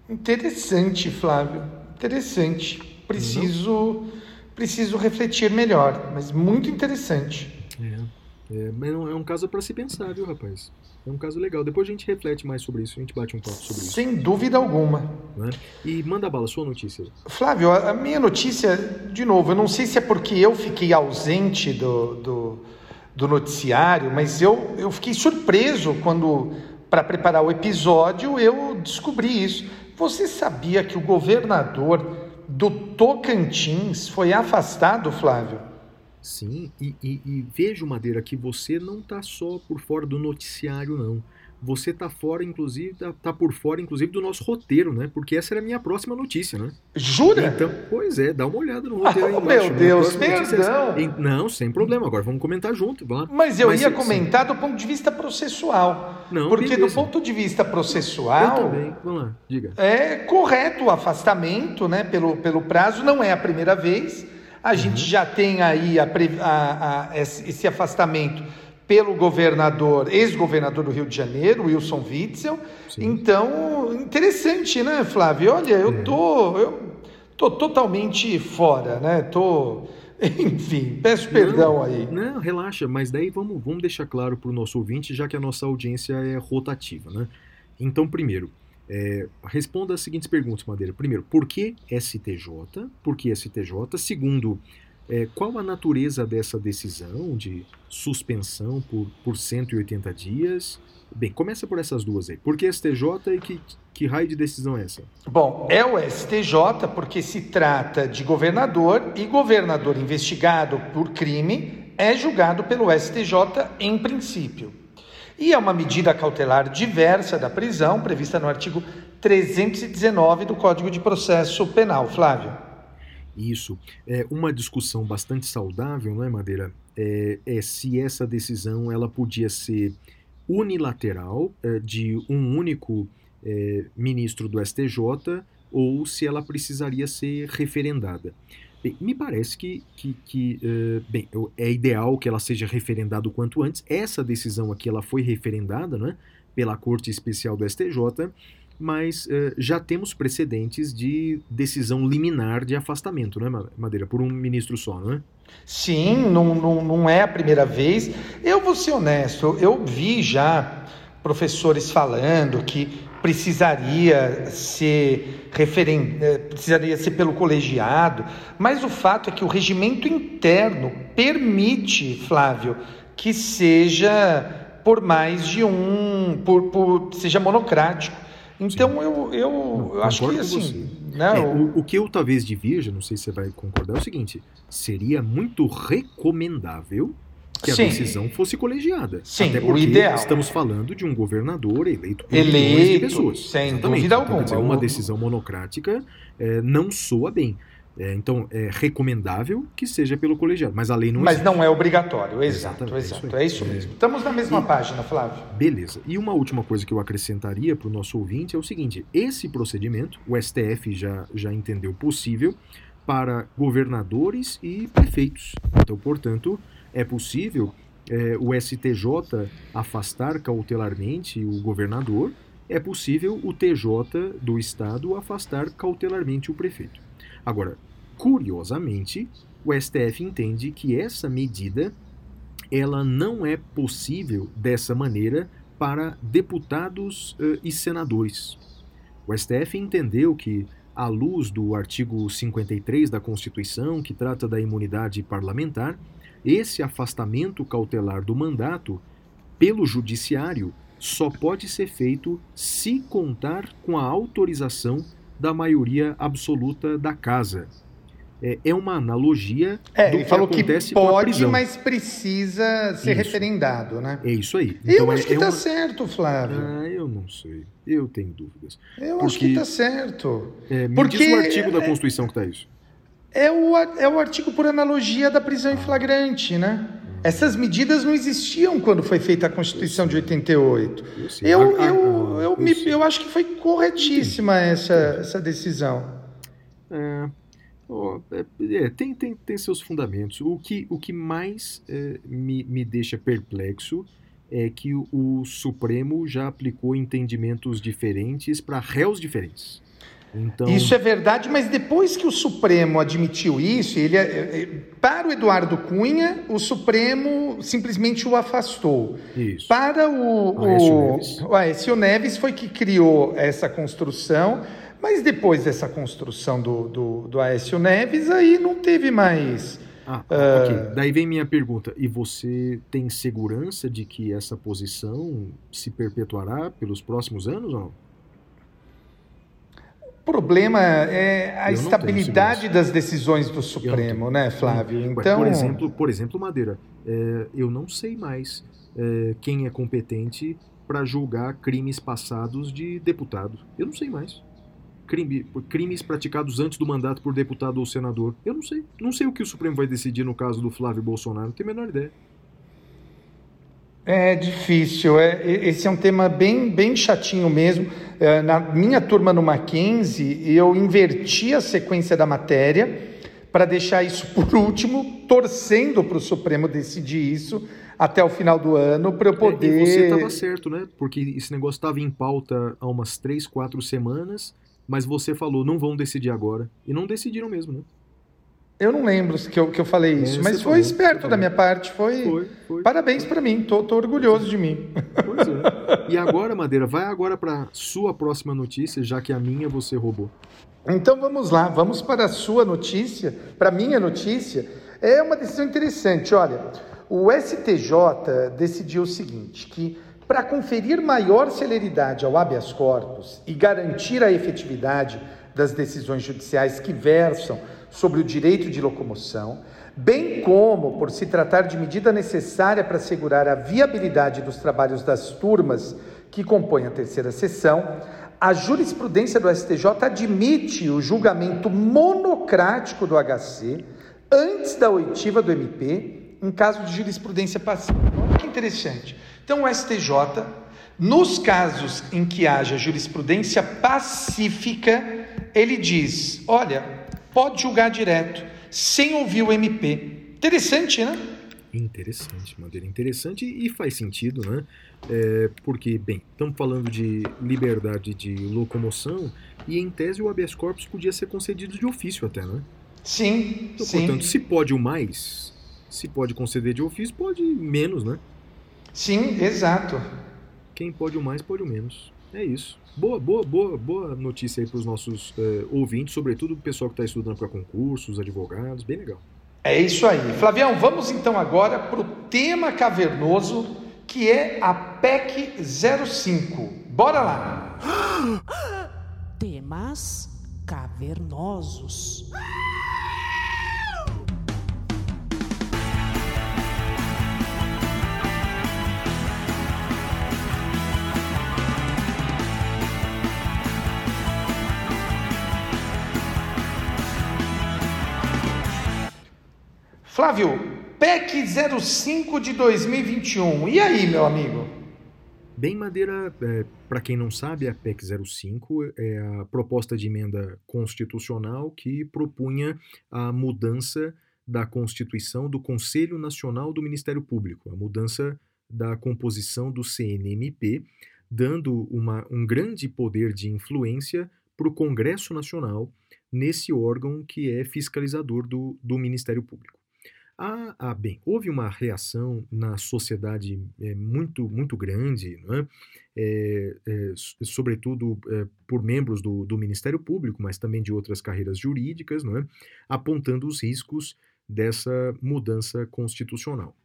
Interessante, Flávio. Interessante. Preciso, preciso refletir melhor, mas muito interessante. É, é mas é um caso para se pensar, viu, rapaz? É um caso legal. Depois a gente reflete mais sobre isso, a gente bate um papo sobre isso. Sem dúvida alguma. Né? E manda bala, sua notícia. Flávio, a minha notícia, de novo, eu não sei se é porque eu fiquei ausente do, do, do noticiário, mas eu, eu fiquei surpreso quando, para preparar o episódio, eu descobri isso. Você sabia que o governador do Tocantins foi afastado, Flávio? Sim, e, e, e veja, Madeira, que você não está só por fora do noticiário, não. Você está fora, inclusive, tá, tá, por fora, inclusive, do nosso roteiro, né? Porque essa era a minha próxima notícia, né? Jura? Então, pois é, dá uma olhada no roteiro aí [laughs] embaixo. Meu né? Deus, é perdão! É... Não, sem problema, agora vamos comentar junto. Vamos Mas eu Mas, ia comentar do ponto de vista processual. Não, porque beleza. do ponto de vista processual. Eu também, vamos lá, diga. É correto o afastamento, né? Pelo, pelo prazo, não é a primeira vez. A gente já tem aí a, a, a, esse afastamento pelo governador, ex-governador do Rio de Janeiro, Wilson Witzel. Sim. Então, interessante, né, Flávio? Olha, eu é. tô, eu tô totalmente fora, né? Tô, [laughs] enfim, peço perdão não, aí. Não, relaxa, mas daí vamos, vamos deixar claro para o nosso ouvinte, já que a nossa audiência é rotativa, né? Então, primeiro, é, responda as seguintes perguntas, Madeira. Primeiro, por que STJ? Por que STJ? Segundo, é, qual a natureza dessa decisão de suspensão por, por 180 dias? Bem, começa por essas duas aí. Por que STJ e que, que raio de decisão é essa? Bom, é o STJ porque se trata de governador e governador investigado por crime é julgado pelo STJ em princípio. E é uma medida cautelar diversa da prisão, prevista no artigo 319 do Código de Processo Penal. Flávio. Isso. É uma discussão bastante saudável, não é, Madeira? É, é se essa decisão ela podia ser unilateral é, de um único é, ministro do STJ ou se ela precisaria ser referendada. Bem, me parece que, que, que uh, bem, é ideal que ela seja referendada o quanto antes. Essa decisão aqui ela foi referendada né, pela Corte Especial do STJ, mas uh, já temos precedentes de decisão liminar de afastamento, né, Madeira? Por um ministro só, não é? Sim, não, não, não é a primeira vez. Eu vou ser honesto, eu vi já professores falando que precisaria ser referen... Eh, precisaria ser pelo colegiado, mas o fato é que o regimento interno permite, Flávio, que seja por mais de um, por, por seja monocrático. Então eu, eu, não, eu acho que assim. Né, é, o, o que eu talvez divirja, não sei se você vai concordar, é o seguinte: seria muito recomendável que a Sim. decisão fosse colegiada. Sim, Até porque o ideal. estamos falando de um governador eleito por eleito, milhões de pessoas. Sem Exatamente. dúvida então, alguma. Dizer, uma decisão monocrática é, não soa bem. É, então, é recomendável que seja pelo colegiado, mas a lei não Mas existe. não é obrigatório, exato, Exatamente, exato. É isso, é isso mesmo. Estamos na mesma e, página, Flávio. Beleza. E uma última coisa que eu acrescentaria para o nosso ouvinte é o seguinte: esse procedimento, o STF já, já entendeu possível para governadores e prefeitos. Então, portanto, é possível é, o STJ afastar cautelarmente o governador, é possível o TJ do Estado afastar cautelarmente o prefeito. Agora, curiosamente, o STF entende que essa medida ela não é possível dessa maneira para deputados uh, e senadores. O STF entendeu que, à luz do artigo 53 da Constituição, que trata da imunidade parlamentar, esse afastamento cautelar do mandato pelo judiciário só pode ser feito se contar com a autorização da maioria absoluta da casa. É, é uma analogia é, do que falou acontece que pode, mas precisa ser Isso. referendado, né? É isso aí. Eu então, acho é, que está uma... certo, Flávio. Ah, eu não sei. Eu tenho dúvidas. Eu Porque, acho que está certo. É, me Porque diz o artigo da Constituição que está isso. é o, é o artigo por analogia da prisão em flagrante, né? Essas medidas não existiam quando foi feita a Constituição de 88. Eu Ah, ah, eu, ah, eu, me- eu acho que foi corretíssima essa, essa decisão. É, é, é, tem, tem, tem seus fundamentos. O que, o que mais é, me, me deixa perplexo é que o, o Supremo já aplicou entendimentos diferentes para réus diferentes. Então, Isso é verdade, mas depois que o Supremo admitiu isso, ele, é- é- para o Eduardo Cunha, o Supremo simplesmente o afastou. isso. Para o, Aécio o, Neves. o Aécio Neves foi que criou essa construção, mas depois dessa construção do, do, do Aécio Neves, aí não teve mais. Ah, ok. Daí vem minha pergunta. E você tem segurança de que essa posição se perpetuará pelos próximos anos ou não? Problema é a Eu estabilidade das decisões do Supremo, né, Flávio? Então, por exemplo, por exemplo, Madeira, é, eu não sei mais é, quem é competente para julgar crimes passados de deputado. Eu não sei mais. Crime- crimes praticados antes do mandato por deputado ou senador. Eu não sei. Não sei o que o Supremo vai decidir no caso do Flávio Bolsonaro. Não tenho a menor ideia. É difícil, é, esse é um tema bem, bem chatinho mesmo. É, na minha turma no Mackenzie, eu inverti a sequência da matéria para deixar isso por último, torcendo para o Supremo decidir isso até o final do ano, para eu É, poder. E você estava certo, né? Porque esse negócio estava em pauta há umas três, quatro semanas, mas você falou, não vão decidir agora. E não decidiram mesmo, né? Eu não lembro que eu, que eu falei isso, É, mas foi falou, esperto da minha parte, foi. Foi, foi. Parabéns para mim, tô, tô orgulhoso de mim. Pois é. [laughs] E agora, Madeira, vai agora para sua próxima notícia, já que a minha você roubou. Então vamos lá, vamos para a sua notícia, para a minha notícia. É uma decisão interessante. Olha, o STJ decidiu o seguinte: que para conferir maior celeridade ao habeas corpus e garantir a efetividade das decisões judiciais que versam sobre o direito de locomoção, bem como por se tratar de medida necessária para assegurar a viabilidade dos trabalhos das turmas que compõem a terceira sessão, a jurisprudência do STJ admite o julgamento monocrático do HC antes da oitiva do MP em caso de jurisprudência passiva. Olha que interessante. Então, o STJ, nos casos em que haja jurisprudência pacífica, ele diz: olha, pode julgar direto, sem ouvir o MP. Interessante, né? Interessante, Madeira, interessante e faz sentido, né? É, porque, bem, estamos falando de liberdade de locomoção e, em tese, o habeas corpus podia ser concedido de ofício até, né? Sim, Então, sim. portanto, se pode o mais, se pode conceder de ofício, pode menos, né? Sim, exato. Quem pode o mais, pode o menos. É isso. Boa, boa, boa, boa notícia aí para os nossos eh, ouvintes, sobretudo o pessoal que está estudando para concursos, advogados, bem legal. É isso aí. Flavião, vamos então agora para o tema cavernoso, que é a PEC 05. Bora lá! [gasps] Temas cavernosos. Flávio, PEC 05 de 2021. E aí, meu amigo? Bem, Madeira, para quem não sabe, a PEC 05 é a proposta de emenda constitucional que propunha a mudança da Constituição do Conselho Nacional do Ministério Público, a mudança da composição do CNMP, dando uma, um grande poder de influência para o Congresso Nacional nesse órgão que é fiscalizador do, do Ministério Público. Ah, ah, bem, houve uma reação na sociedade é, muito, muito grande, é, é, sobretudo por membros do, do, Ministério Público, mas também de outras carreiras jurídicas, né? apontando os riscos dessa mudança constitucional.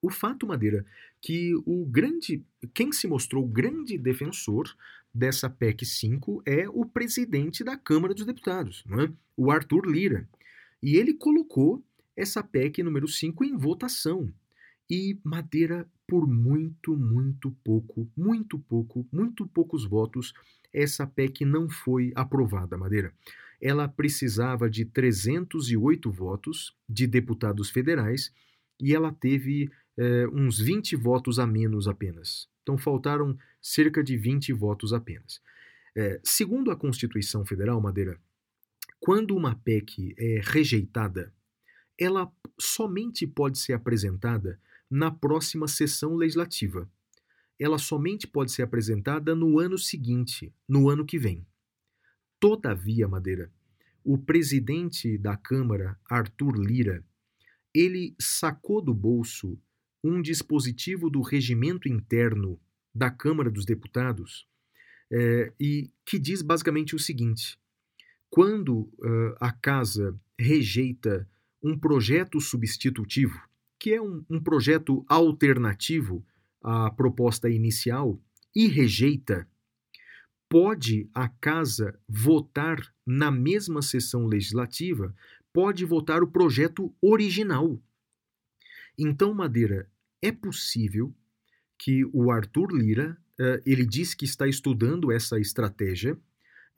O fato, Madeira, que o grande, quem se mostrou grande defensor dessa PEC 5 é o presidente da Câmara dos Deputados, né? o Arthur Lira. E ele colocou essa PEC número 5 em votação. E Madeira, por muito, muito pouco, muito pouco, muito poucos votos, essa PEC não foi aprovada, Madeira. ela precisava de 308 votos de deputados federais e ela teve eh, uns 20 votos a menos apenas. Então faltaram cerca de 20 votos apenas. Eh, segundo a Constituição Federal, Madeira, quando uma PEC é rejeitada, ela somente pode ser apresentada na próxima sessão legislativa. Ela somente pode ser apresentada no ano seguinte, no ano que vem. Todavia, Madeira, o presidente da Câmara, Arthur Lira, ele sacou do bolso um dispositivo do regimento interno da Câmara dos Deputados é, e que diz basicamente o seguinte: quando uh, a casa rejeita um projeto substitutivo, que é um, um projeto alternativo à proposta inicial, e rejeita, pode a casa votar na mesma sessão legislativa, pode votar o projeto original. Então, Madeira, é possível que o Arthur Lira, uh, ele diz que está estudando essa estratégia,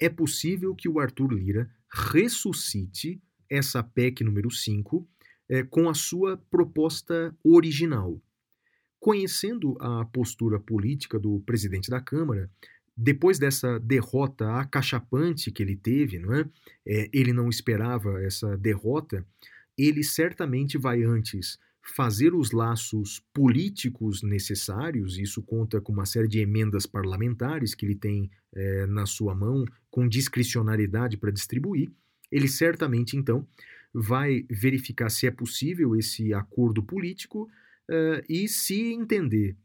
é possível que o Arthur Lira ressuscite essa PEC número 5 é, com a sua proposta original. Conhecendo a postura política do presidente da Câmara, depois dessa derrota acachapante que ele teve, não é? é ele não esperava essa derrota, ele certamente vai antes fazer os laços políticos necessários, isso conta com uma série de emendas parlamentares que ele tem é, na sua mão, com discricionariedade para distribuir. Ele certamente, então, vai verificar se é possível esse acordo político uh, e se entender,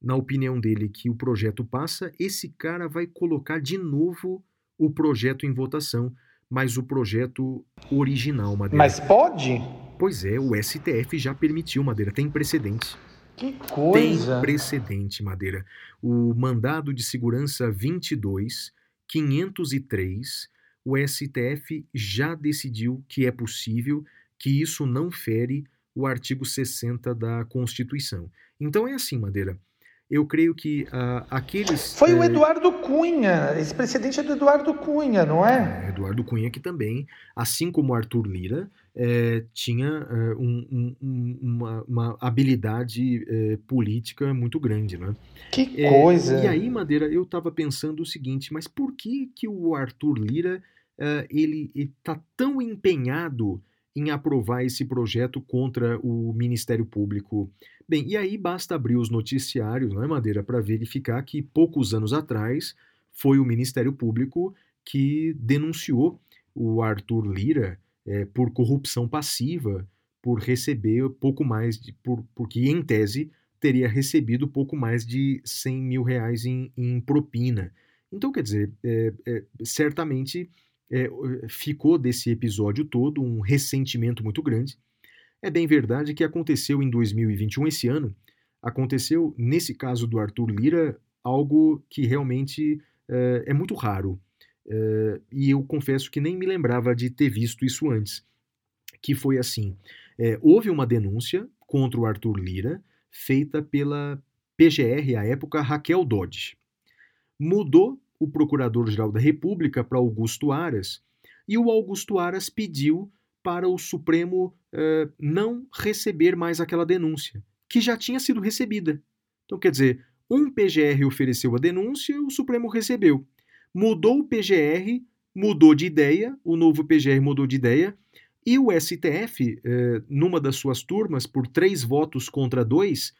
na opinião dele, que o projeto passa, esse cara vai colocar de novo o projeto em votação, mas o projeto original, Madeira. Mas pode? Pois é, o STF já permitiu, Madeira, tem precedente. Que coisa! Tem precedente, Madeira. O mandado de segurança 22, 503, o STF já decidiu que é possível, que isso não fere o artigo 60 da Constituição. Então é assim, Madeira eu creio que uh, aqueles. Foi é... o Eduardo Cunha, esse precedente é do Eduardo Cunha, não é? é Eduardo Cunha, que também, assim como Arthur Lira, é, tinha é, um, um, uma, uma, habilidade política muito grande, né? Que coisa! E aí, Madeira, eu estava pensando o seguinte, mas por que, que o Arthur Lira ele está tão empenhado em aprovar esse projeto contra o Ministério Público. Bem, e aí basta abrir os noticiários, não é, Madeira, para verificar que poucos anos atrás foi o Ministério Público que denunciou o Arthur Lira é, por corrupção passiva, por receber pouco mais, de, por, porque em tese teria recebido pouco mais de 100 mil reais em, em propina. Então, quer dizer, é, é, certamente é, ficou desse episódio todo um ressentimento muito grande. É bem verdade que aconteceu em 2021, esse ano, aconteceu, nesse caso do Arthur Lira, algo que realmente é, é muito raro. É, e eu confesso que nem me lembrava de ter visto isso antes. Que foi assim: é, houve uma denúncia contra o Arthur Lira, feita pela PGR, à época Raquel Dodge. Mudou o Procurador-Geral da República para Augusto Aras, e o Augusto Aras pediu para o Supremo eh, não receber mais aquela denúncia, que já tinha sido recebida. Então, quer dizer, um PGR ofereceu a denúncia, o Supremo recebeu. Mudou o PGR, mudou de ideia, o novo PGR mudou de ideia, e o STF, eh, numa das suas turmas, por três votos contra dois,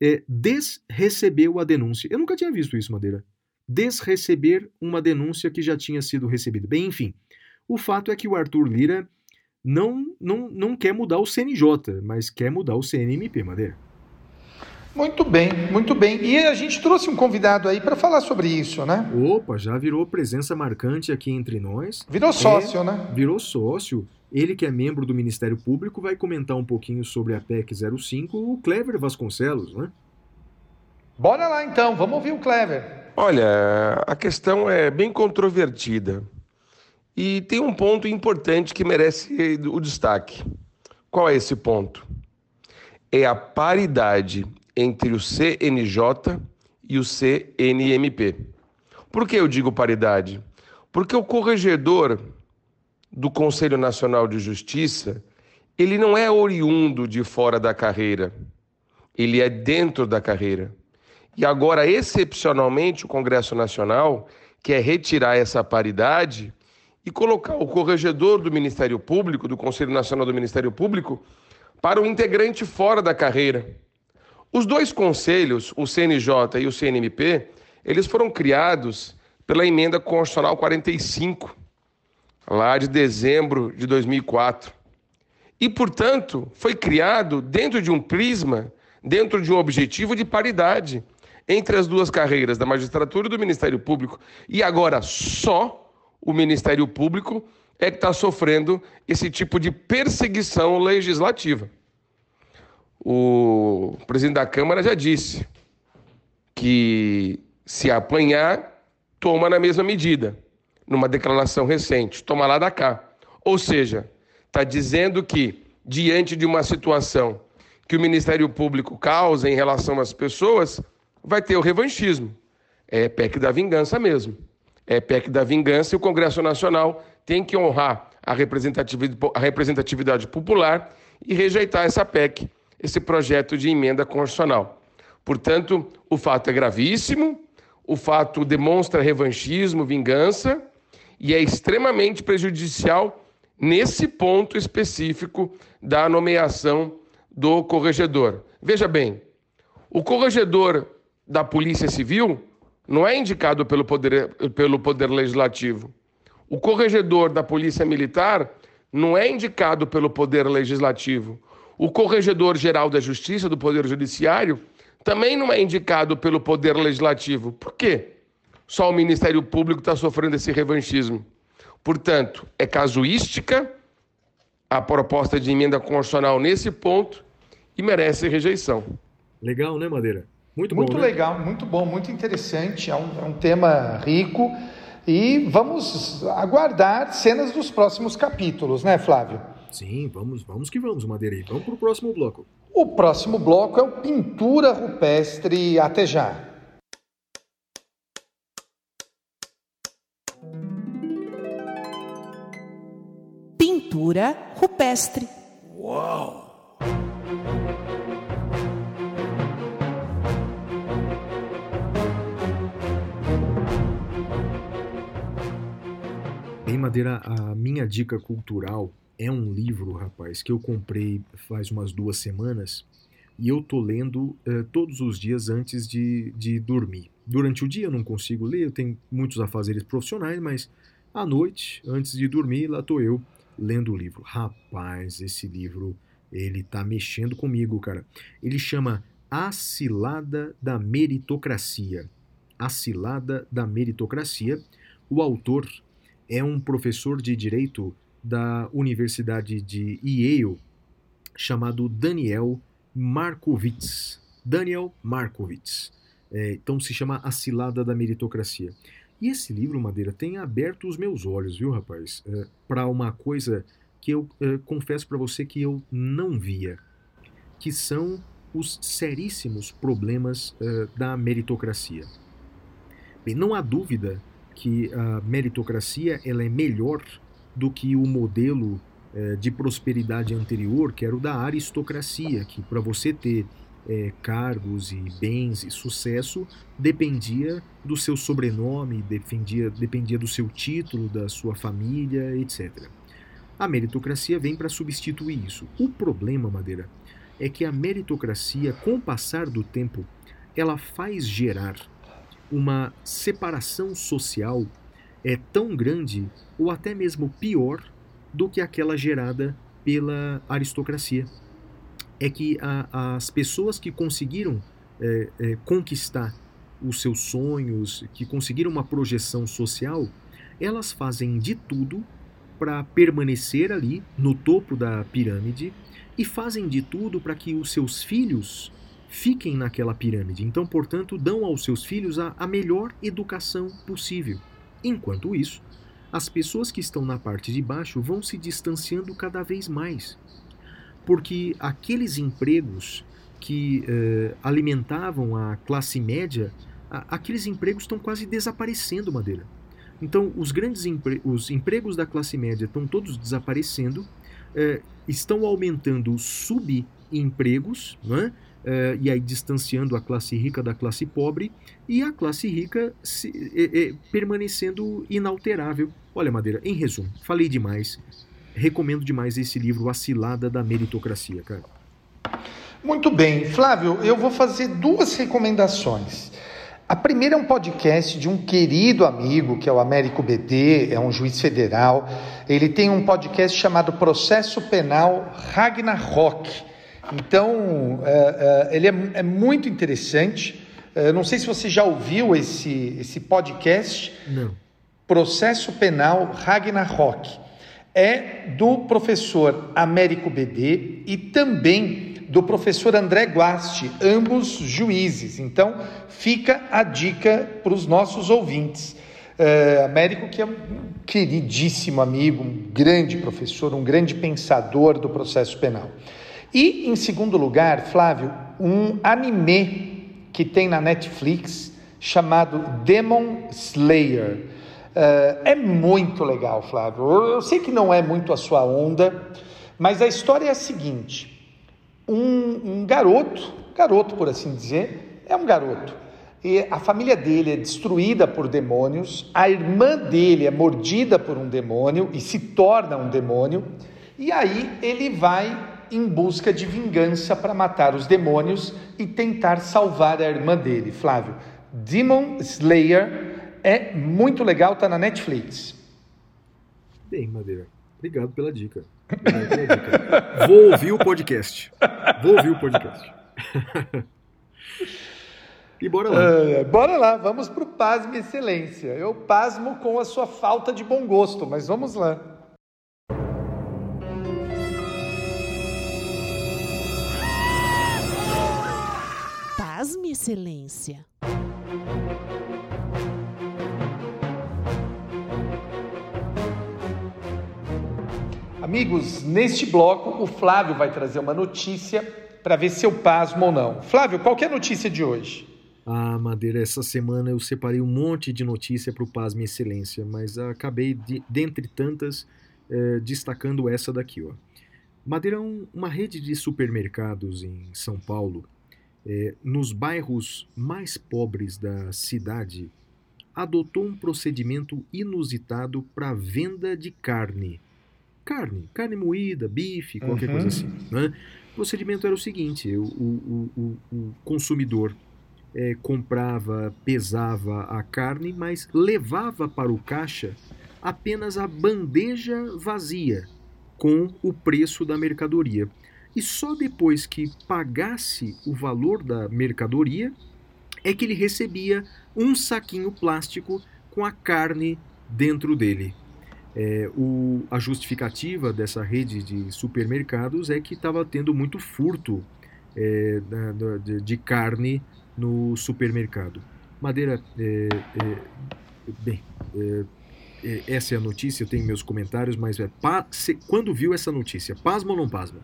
eh, desrecebeu a denúncia. Eu nunca tinha visto isso, Madeira desreceber uma denúncia que já tinha sido recebida. Bem, enfim, o fato é que o Arthur Lira não, não, não quer mudar o CNJ, mas quer mudar o CNMP, Madeira. Muito bem, muito bem. E a gente trouxe um convidado aí para falar sobre isso, né? Opa, já virou presença marcante aqui entre nós. Virou sócio, é, né? Virou sócio. Ele que é membro do Ministério Público vai comentar um pouquinho sobre a PEC 05, o Clever Vasconcelos, né? Bora lá então, vamos ouvir o Clever. Olha, a questão é bem controvertida e tem um ponto importante que merece o destaque. Qual é esse ponto? É a paridade entre o CNJ e o CNMP. Por que eu digo paridade? Porque o corregedor do Conselho Nacional de Justiça, ele não é oriundo de fora da carreira, ele é dentro da carreira. E agora, excepcionalmente, o Congresso Nacional quer retirar essa paridade e colocar o corregedor do Ministério Público, do Conselho Nacional do Ministério Público, para o integrante fora da carreira. Os dois conselhos, o CNJ e o CNMP, eles foram criados pela emenda constitucional 45, lá de dezembro de 2004. E, portanto, foi criado dentro de um prisma, dentro de um objetivo de paridade entre as duas carreiras, da magistratura e do Ministério Público. E agora só o Ministério Público é que está sofrendo esse tipo de perseguição legislativa. O presidente da Câmara já disse que se apanhar, toma na mesma medida, numa declaração recente, toma lá da cá. Ou seja, está dizendo que, diante de uma situação que o Ministério Público causa em relação às pessoas, vai ter o revanchismo. É PEC da vingança mesmo. É PEC da vingança e o Congresso Nacional tem que honrar a representatividade, a representatividade popular e rejeitar essa PEC esse projeto de emenda constitucional. Portanto, o fato é gravíssimo, o fato demonstra revanchismo, vingança, e é extremamente prejudicial nesse ponto específico da nomeação do corregedor. Veja bem, o corregedor da Polícia Civil não é indicado pelo Poder, pelo poder Legislativo. O corregedor da Polícia Militar não é indicado pelo Poder Legislativo. O Corregedor-Geral da Justiça do Poder Judiciário também não é indicado pelo Poder Legislativo. Por quê? Só o Ministério Público está sofrendo esse revanchismo. Portanto, é casuística a proposta de emenda constitucional nesse ponto e merece rejeição. Legal, né, Madeira? Muito bom. Muito né? legal, muito bom, muito interessante. É um, é um tema rico. E vamos aguardar cenas dos próximos capítulos, né, Flávio? Sim, vamos, vamos que vamos, Madeira. Vamos para o próximo bloco. O próximo bloco é o Pintura Rupestre. Até já. Pintura rupestre. Uau! Bem, Madeira, a minha dica cultural é um livro, rapaz, que eu comprei faz umas duas semanas e eu tô lendo uh, todos os dias antes de, de dormir. Durante o dia eu não consigo ler, eu tenho muitos afazeres profissionais, mas à noite, antes de dormir, lá tô eu lendo o livro. Rapaz, esse livro, ele tá mexendo comigo, cara. Ele chama A Cilada da Meritocracia. A Cilada da Meritocracia. O autor é um professor de direito da Universidade de Yale chamado Daniel Markovits. Daniel Markovits. É, então se chama A Cilada da Meritocracia. E esse livro, Madeira, tem aberto os meus olhos, viu, rapaz? É, para uma coisa que eu é, confesso para você que eu não via, que são os seríssimos problemas é, da meritocracia. Bem, não há dúvida que a meritocracia ela é melhor do que o modelo é, de prosperidade anterior, que era o da aristocracia, que para você ter é, cargos e bens e sucesso dependia do seu sobrenome, dependia, dependia do seu título, da sua família, etc. A meritocracia vem para substituir isso. O problema, Madeira, é que a meritocracia, com o passar do tempo, ela faz gerar uma separação social é tão grande ou até mesmo pior do que aquela gerada pela aristocracia. É que a, as pessoas que conseguiram é, é, conquistar os seus sonhos, que conseguiram uma projeção social, elas fazem de tudo para permanecer ali no topo da pirâmide e fazem de tudo para que os seus filhos fiquem naquela pirâmide. Então, portanto, dão aos seus filhos a, a melhor educação possível. Enquanto isso, as pessoas que estão na parte de baixo vão se distanciando cada vez mais, porque aqueles empregos que eh, alimentavam a classe média, a, aqueles empregos estão quase desaparecendo, Madeira. Então, os grandes empre os empregos da classe média estão todos desaparecendo, é, estão aumentando os subempregos, né? É, e aí distanciando a classe rica da classe pobre, e a classe rica se, permanecendo inalterável. Olha, Madeira, em resumo, falei demais, recomendo demais esse livro, A Cilada da Meritocracia, cara. Muito bem, Flávio, eu vou fazer duas recomendações. A primeira é um podcast de um querido amigo, que é o Américo BD, é um juiz federal. Ele tem um podcast chamado Processo Penal Ragnarok. Então, é, é, ele é, é, muito interessante. É, não sei se você já ouviu esse, esse podcast. Não. Processo Penal Ragnarok. É do professor Américo BD e também do professor André Guasti, ambos juízes. Então, fica a dica para os nossos ouvintes. É, Américo, que é um queridíssimo amigo, um grande professor, um grande pensador do processo penal. E, em segundo lugar, Flávio, um anime que tem na Netflix chamado Demon Slayer. Uh, é muito legal, Flávio. Eu, sei que não é muito a sua onda, mas a história é a seguinte: um, um garoto, garoto por assim dizer, é um garoto. E a família dele é destruída por demônios, a irmã dele é mordida por um demônio e se torna um demônio, e aí ele vai em busca de vingança para matar os demônios e tentar salvar a irmã dele, Flávio. Demon Slayer é muito legal, tá na Netflix. Bem, Madeira. Obrigado pela dica. Vou ouvir o podcast. Vou ouvir o podcast. [laughs] e bora lá. Uh, bora lá, vamos pro Pasme Excelência. Eu pasmo com a sua falta de bom gosto, mas vamos lá. Pasme Excelência. Amigos, neste bloco o Flávio vai trazer uma notícia para ver se eu pasmo ou não. Flávio, qual é a notícia de hoje? Ah, Madeira, essa semana eu separei um monte de notícia para o Pasme Excelência, mas acabei, de, dentre tantas, eh, destacando essa daqui. Ó. Madeira é um, uma rede de supermercados em São Paulo, eh, nos bairros mais pobres da cidade, adotou um procedimento inusitado para venda de carne carne, carne moída, bife, qualquer uhum. coisa assim. Né? O procedimento era o seguinte: o, o, o, o consumidor é, comprava, pesava a carne, mas levava para o caixa apenas a bandeja vazia com o preço da mercadoria. E só depois que pagasse o valor da mercadoria é que ele recebia um saquinho plástico com a carne dentro dele. É, o, a justificativa dessa rede de supermercados é que estava tendo muito furto é, de, de, carne no supermercado. Madeira, é, é bem, é, é, essa é a notícia, eu tenho meus comentários, mas é, pa, se, quando viu essa notícia, pasmo ou não pasmo?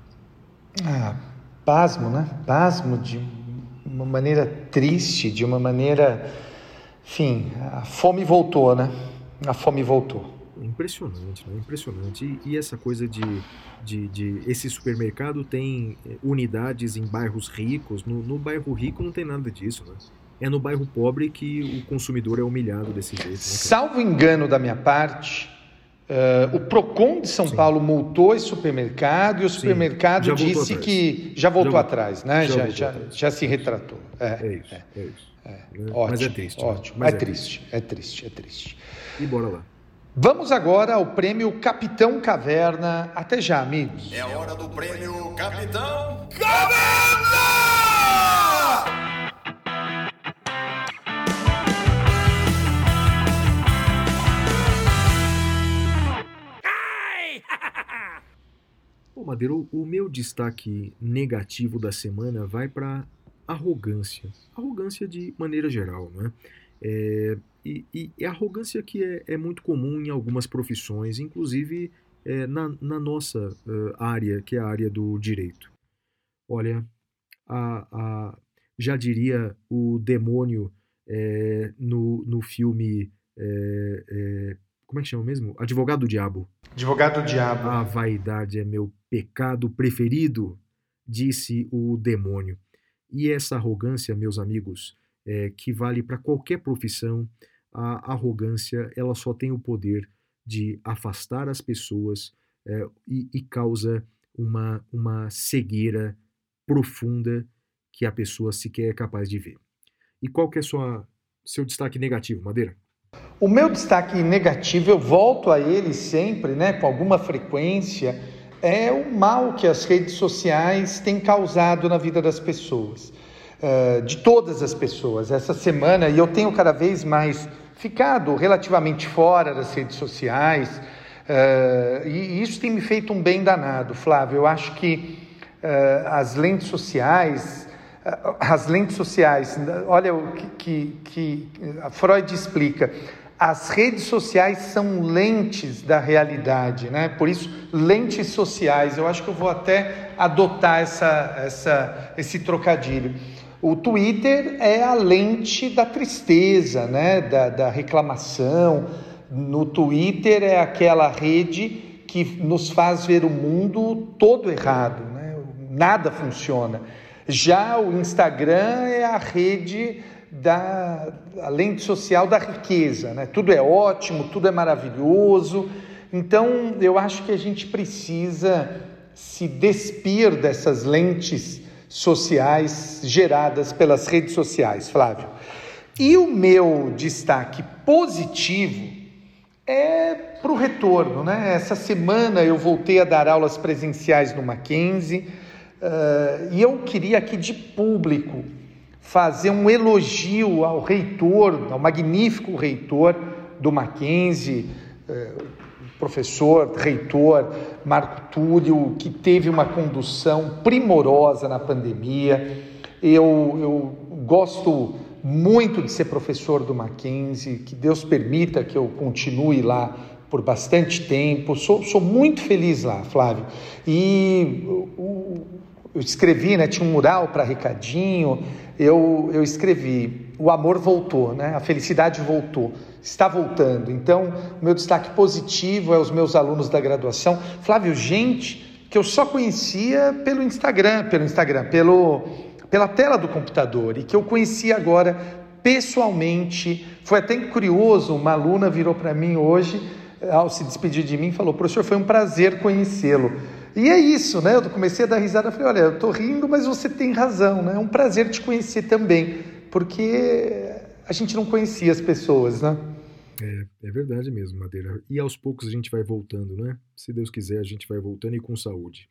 Ah, pasmo, né? Pasmo de uma maneira triste, de uma maneira. Enfim, a fome voltou, né? A fome voltou impressionante, né? Impressionante. E, e essa coisa de, de, de, Esse supermercado tem eh, unidades em bairros ricos. No, no bairro rico não tem nada disso, né? É no bairro pobre que o consumidor é humilhado desse jeito. Né, Salvo engano da minha parte, uh, o PROCON de São Sim. Paulo multou esse supermercado e o supermercado disse que já voltou, já atrás, né? Já, já, já, atrás. já, se retratou. É, é isso, é, é isso. É. Ótimo, Mas é triste. Né? Ótimo. Mas é, é triste, triste, é triste, é triste. E bora lá. Vamos agora ao prêmio Capitão Caverna. Até já, amigos. É a hora do prêmio Capitão Caverna! Bom, Madeira, o meu destaque negativo da semana vai para arrogância. Arrogância de maneira geral, né? É, e, e, e, arrogância que é, é, muito comum em algumas profissões, inclusive é, na, na, nossa uh, área, que é a área do direito. Olha, a, a, já diria o demônio é, no, no filme é, é, como é que chama mesmo? Advogado do diabo. Advogado do diabo. A vaidade é meu pecado preferido, disse o demônio. E essa arrogância, meus amigos, é, que vale para qualquer profissão, a arrogância ela só tem o poder de afastar as pessoas é, e, e, causa uma, uma cegueira profunda que a pessoa sequer é capaz de ver. E qual que é sua, seu destaque negativo, Madeira? O meu destaque negativo, eu volto a ele sempre, né, com alguma frequência, é o mal que as redes sociais têm causado na vida das pessoas, uh, de todas as pessoas. Essa semana, e eu tenho cada vez mais ficado relativamente fora das redes sociais, uh, e isso tem me feito um bem danado, Flávio. Eu acho que uh, as lentes sociais, as lentes sociais, olha o que, que, que Freud explica as redes sociais são lentes da realidade, né? Por isso, lentes sociais. Eu acho que eu vou até adotar essa, essa, esse trocadilho. O Twitter é a lente da tristeza, né? da, da reclamação. No Twitter é aquela rede que nos faz ver o mundo todo errado, né? nada funciona. Já o Instagram é a rede da a lente social da riqueza, né? Tudo é ótimo, tudo é maravilhoso. Então, eu acho que a gente precisa se despir dessas lentes sociais geradas pelas redes sociais, Flávio. E o meu destaque positivo é para o retorno, né? Essa semana eu voltei a dar aulas presenciais no Mackenzie uh, e eu queria aqui de público fazer um elogio ao reitor, ao magnífico reitor do Mackenzie, eh, professor, reitor Marco Túlio, que teve uma condução primorosa na pandemia. Eu, eu gosto muito de ser professor do Mackenzie, que Deus permita que eu continue lá por bastante tempo. Sou, sou muito feliz lá, Flávio. E o, eu escrevi, né, tinha um mural para Ricardinho, eu, eu escrevi, o amor voltou, né, a felicidade voltou, está voltando. Então, o meu destaque positivo é os meus alunos da graduação. Flávio, gente que eu só conhecia pelo Instagram, pelo Instagram, pelo, pela tela do computador, e que eu conheci agora pessoalmente. Foi até curioso, uma aluna virou para mim hoje, ao se despedir de mim, falou, professor, foi um prazer conhecê-lo. E é isso, né? Eu comecei a dar risada, falei, olha, eu estou rindo, mas você tem razão, né? É um prazer te conhecer também, porque a gente não conhecia as pessoas, né? É, é verdade mesmo, Madeira. E aos poucos a gente vai voltando, né? Se Deus quiser, a gente vai voltando e com saúde.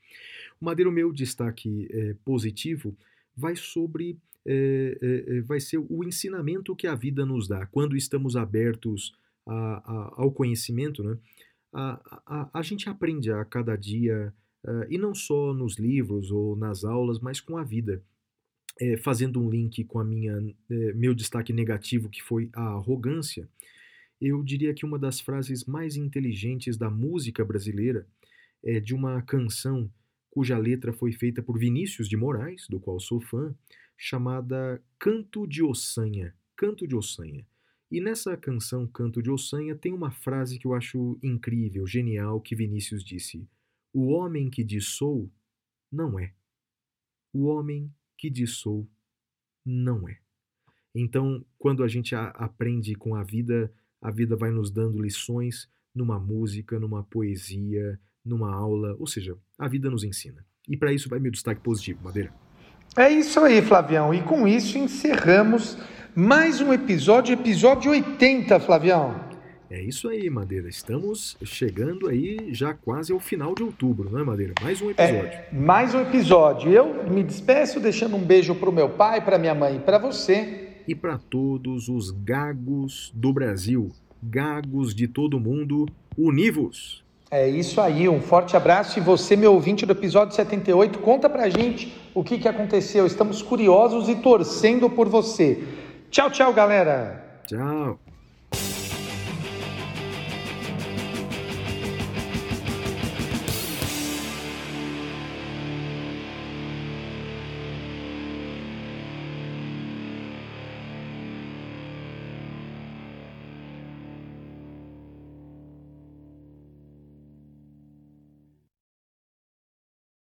O Madeira, o meu destaque é, positivo vai sobre é, é, é vai ser o ensinamento que a vida nos dá quando estamos abertos a, a, ao conhecimento, né? A, a, a, gente aprende a cada dia Uh, e não só nos livros ou nas aulas, mas com a vida. É, fazendo um link com a minha é, meu destaque negativo, que foi a arrogância, eu diria que uma das frases mais inteligentes da música brasileira é de uma canção cuja letra foi feita por Vinícius de Moraes, do qual sou fã, chamada Canto de Ossanha. Canto de Ossanha. E nessa canção Canto de Ossanha tem uma frase que eu acho incrível, genial, que Vinícius disse: o homem que diz sou, não é. O homem que diz sou, não é. Então, quando a gente a, aprende com a vida, a vida vai nos dando lições numa música, numa poesia, numa aula, ou seja, a vida nos ensina. E para isso vai meu destaque positivo, Madeira. É isso aí, Flavião. E com isso encerramos mais um episódio, episódio 80, Flavião. É isso aí, Madeira. Estamos chegando aí já quase ao final de outubro, não é, Madeira? Mais um é, episódio. É, mais um episódio. Eu me despeço deixando um beijo para o meu pai, para minha mãe e para você. E para todos os gagos do Brasil, gagos de todo mundo, univos! É isso aí, um forte abraço. E você, meu ouvinte do episódio 78, conta pra gente o que, que aconteceu. Estamos curiosos e torcendo por você. Tchau, tchau, galera. Tchau.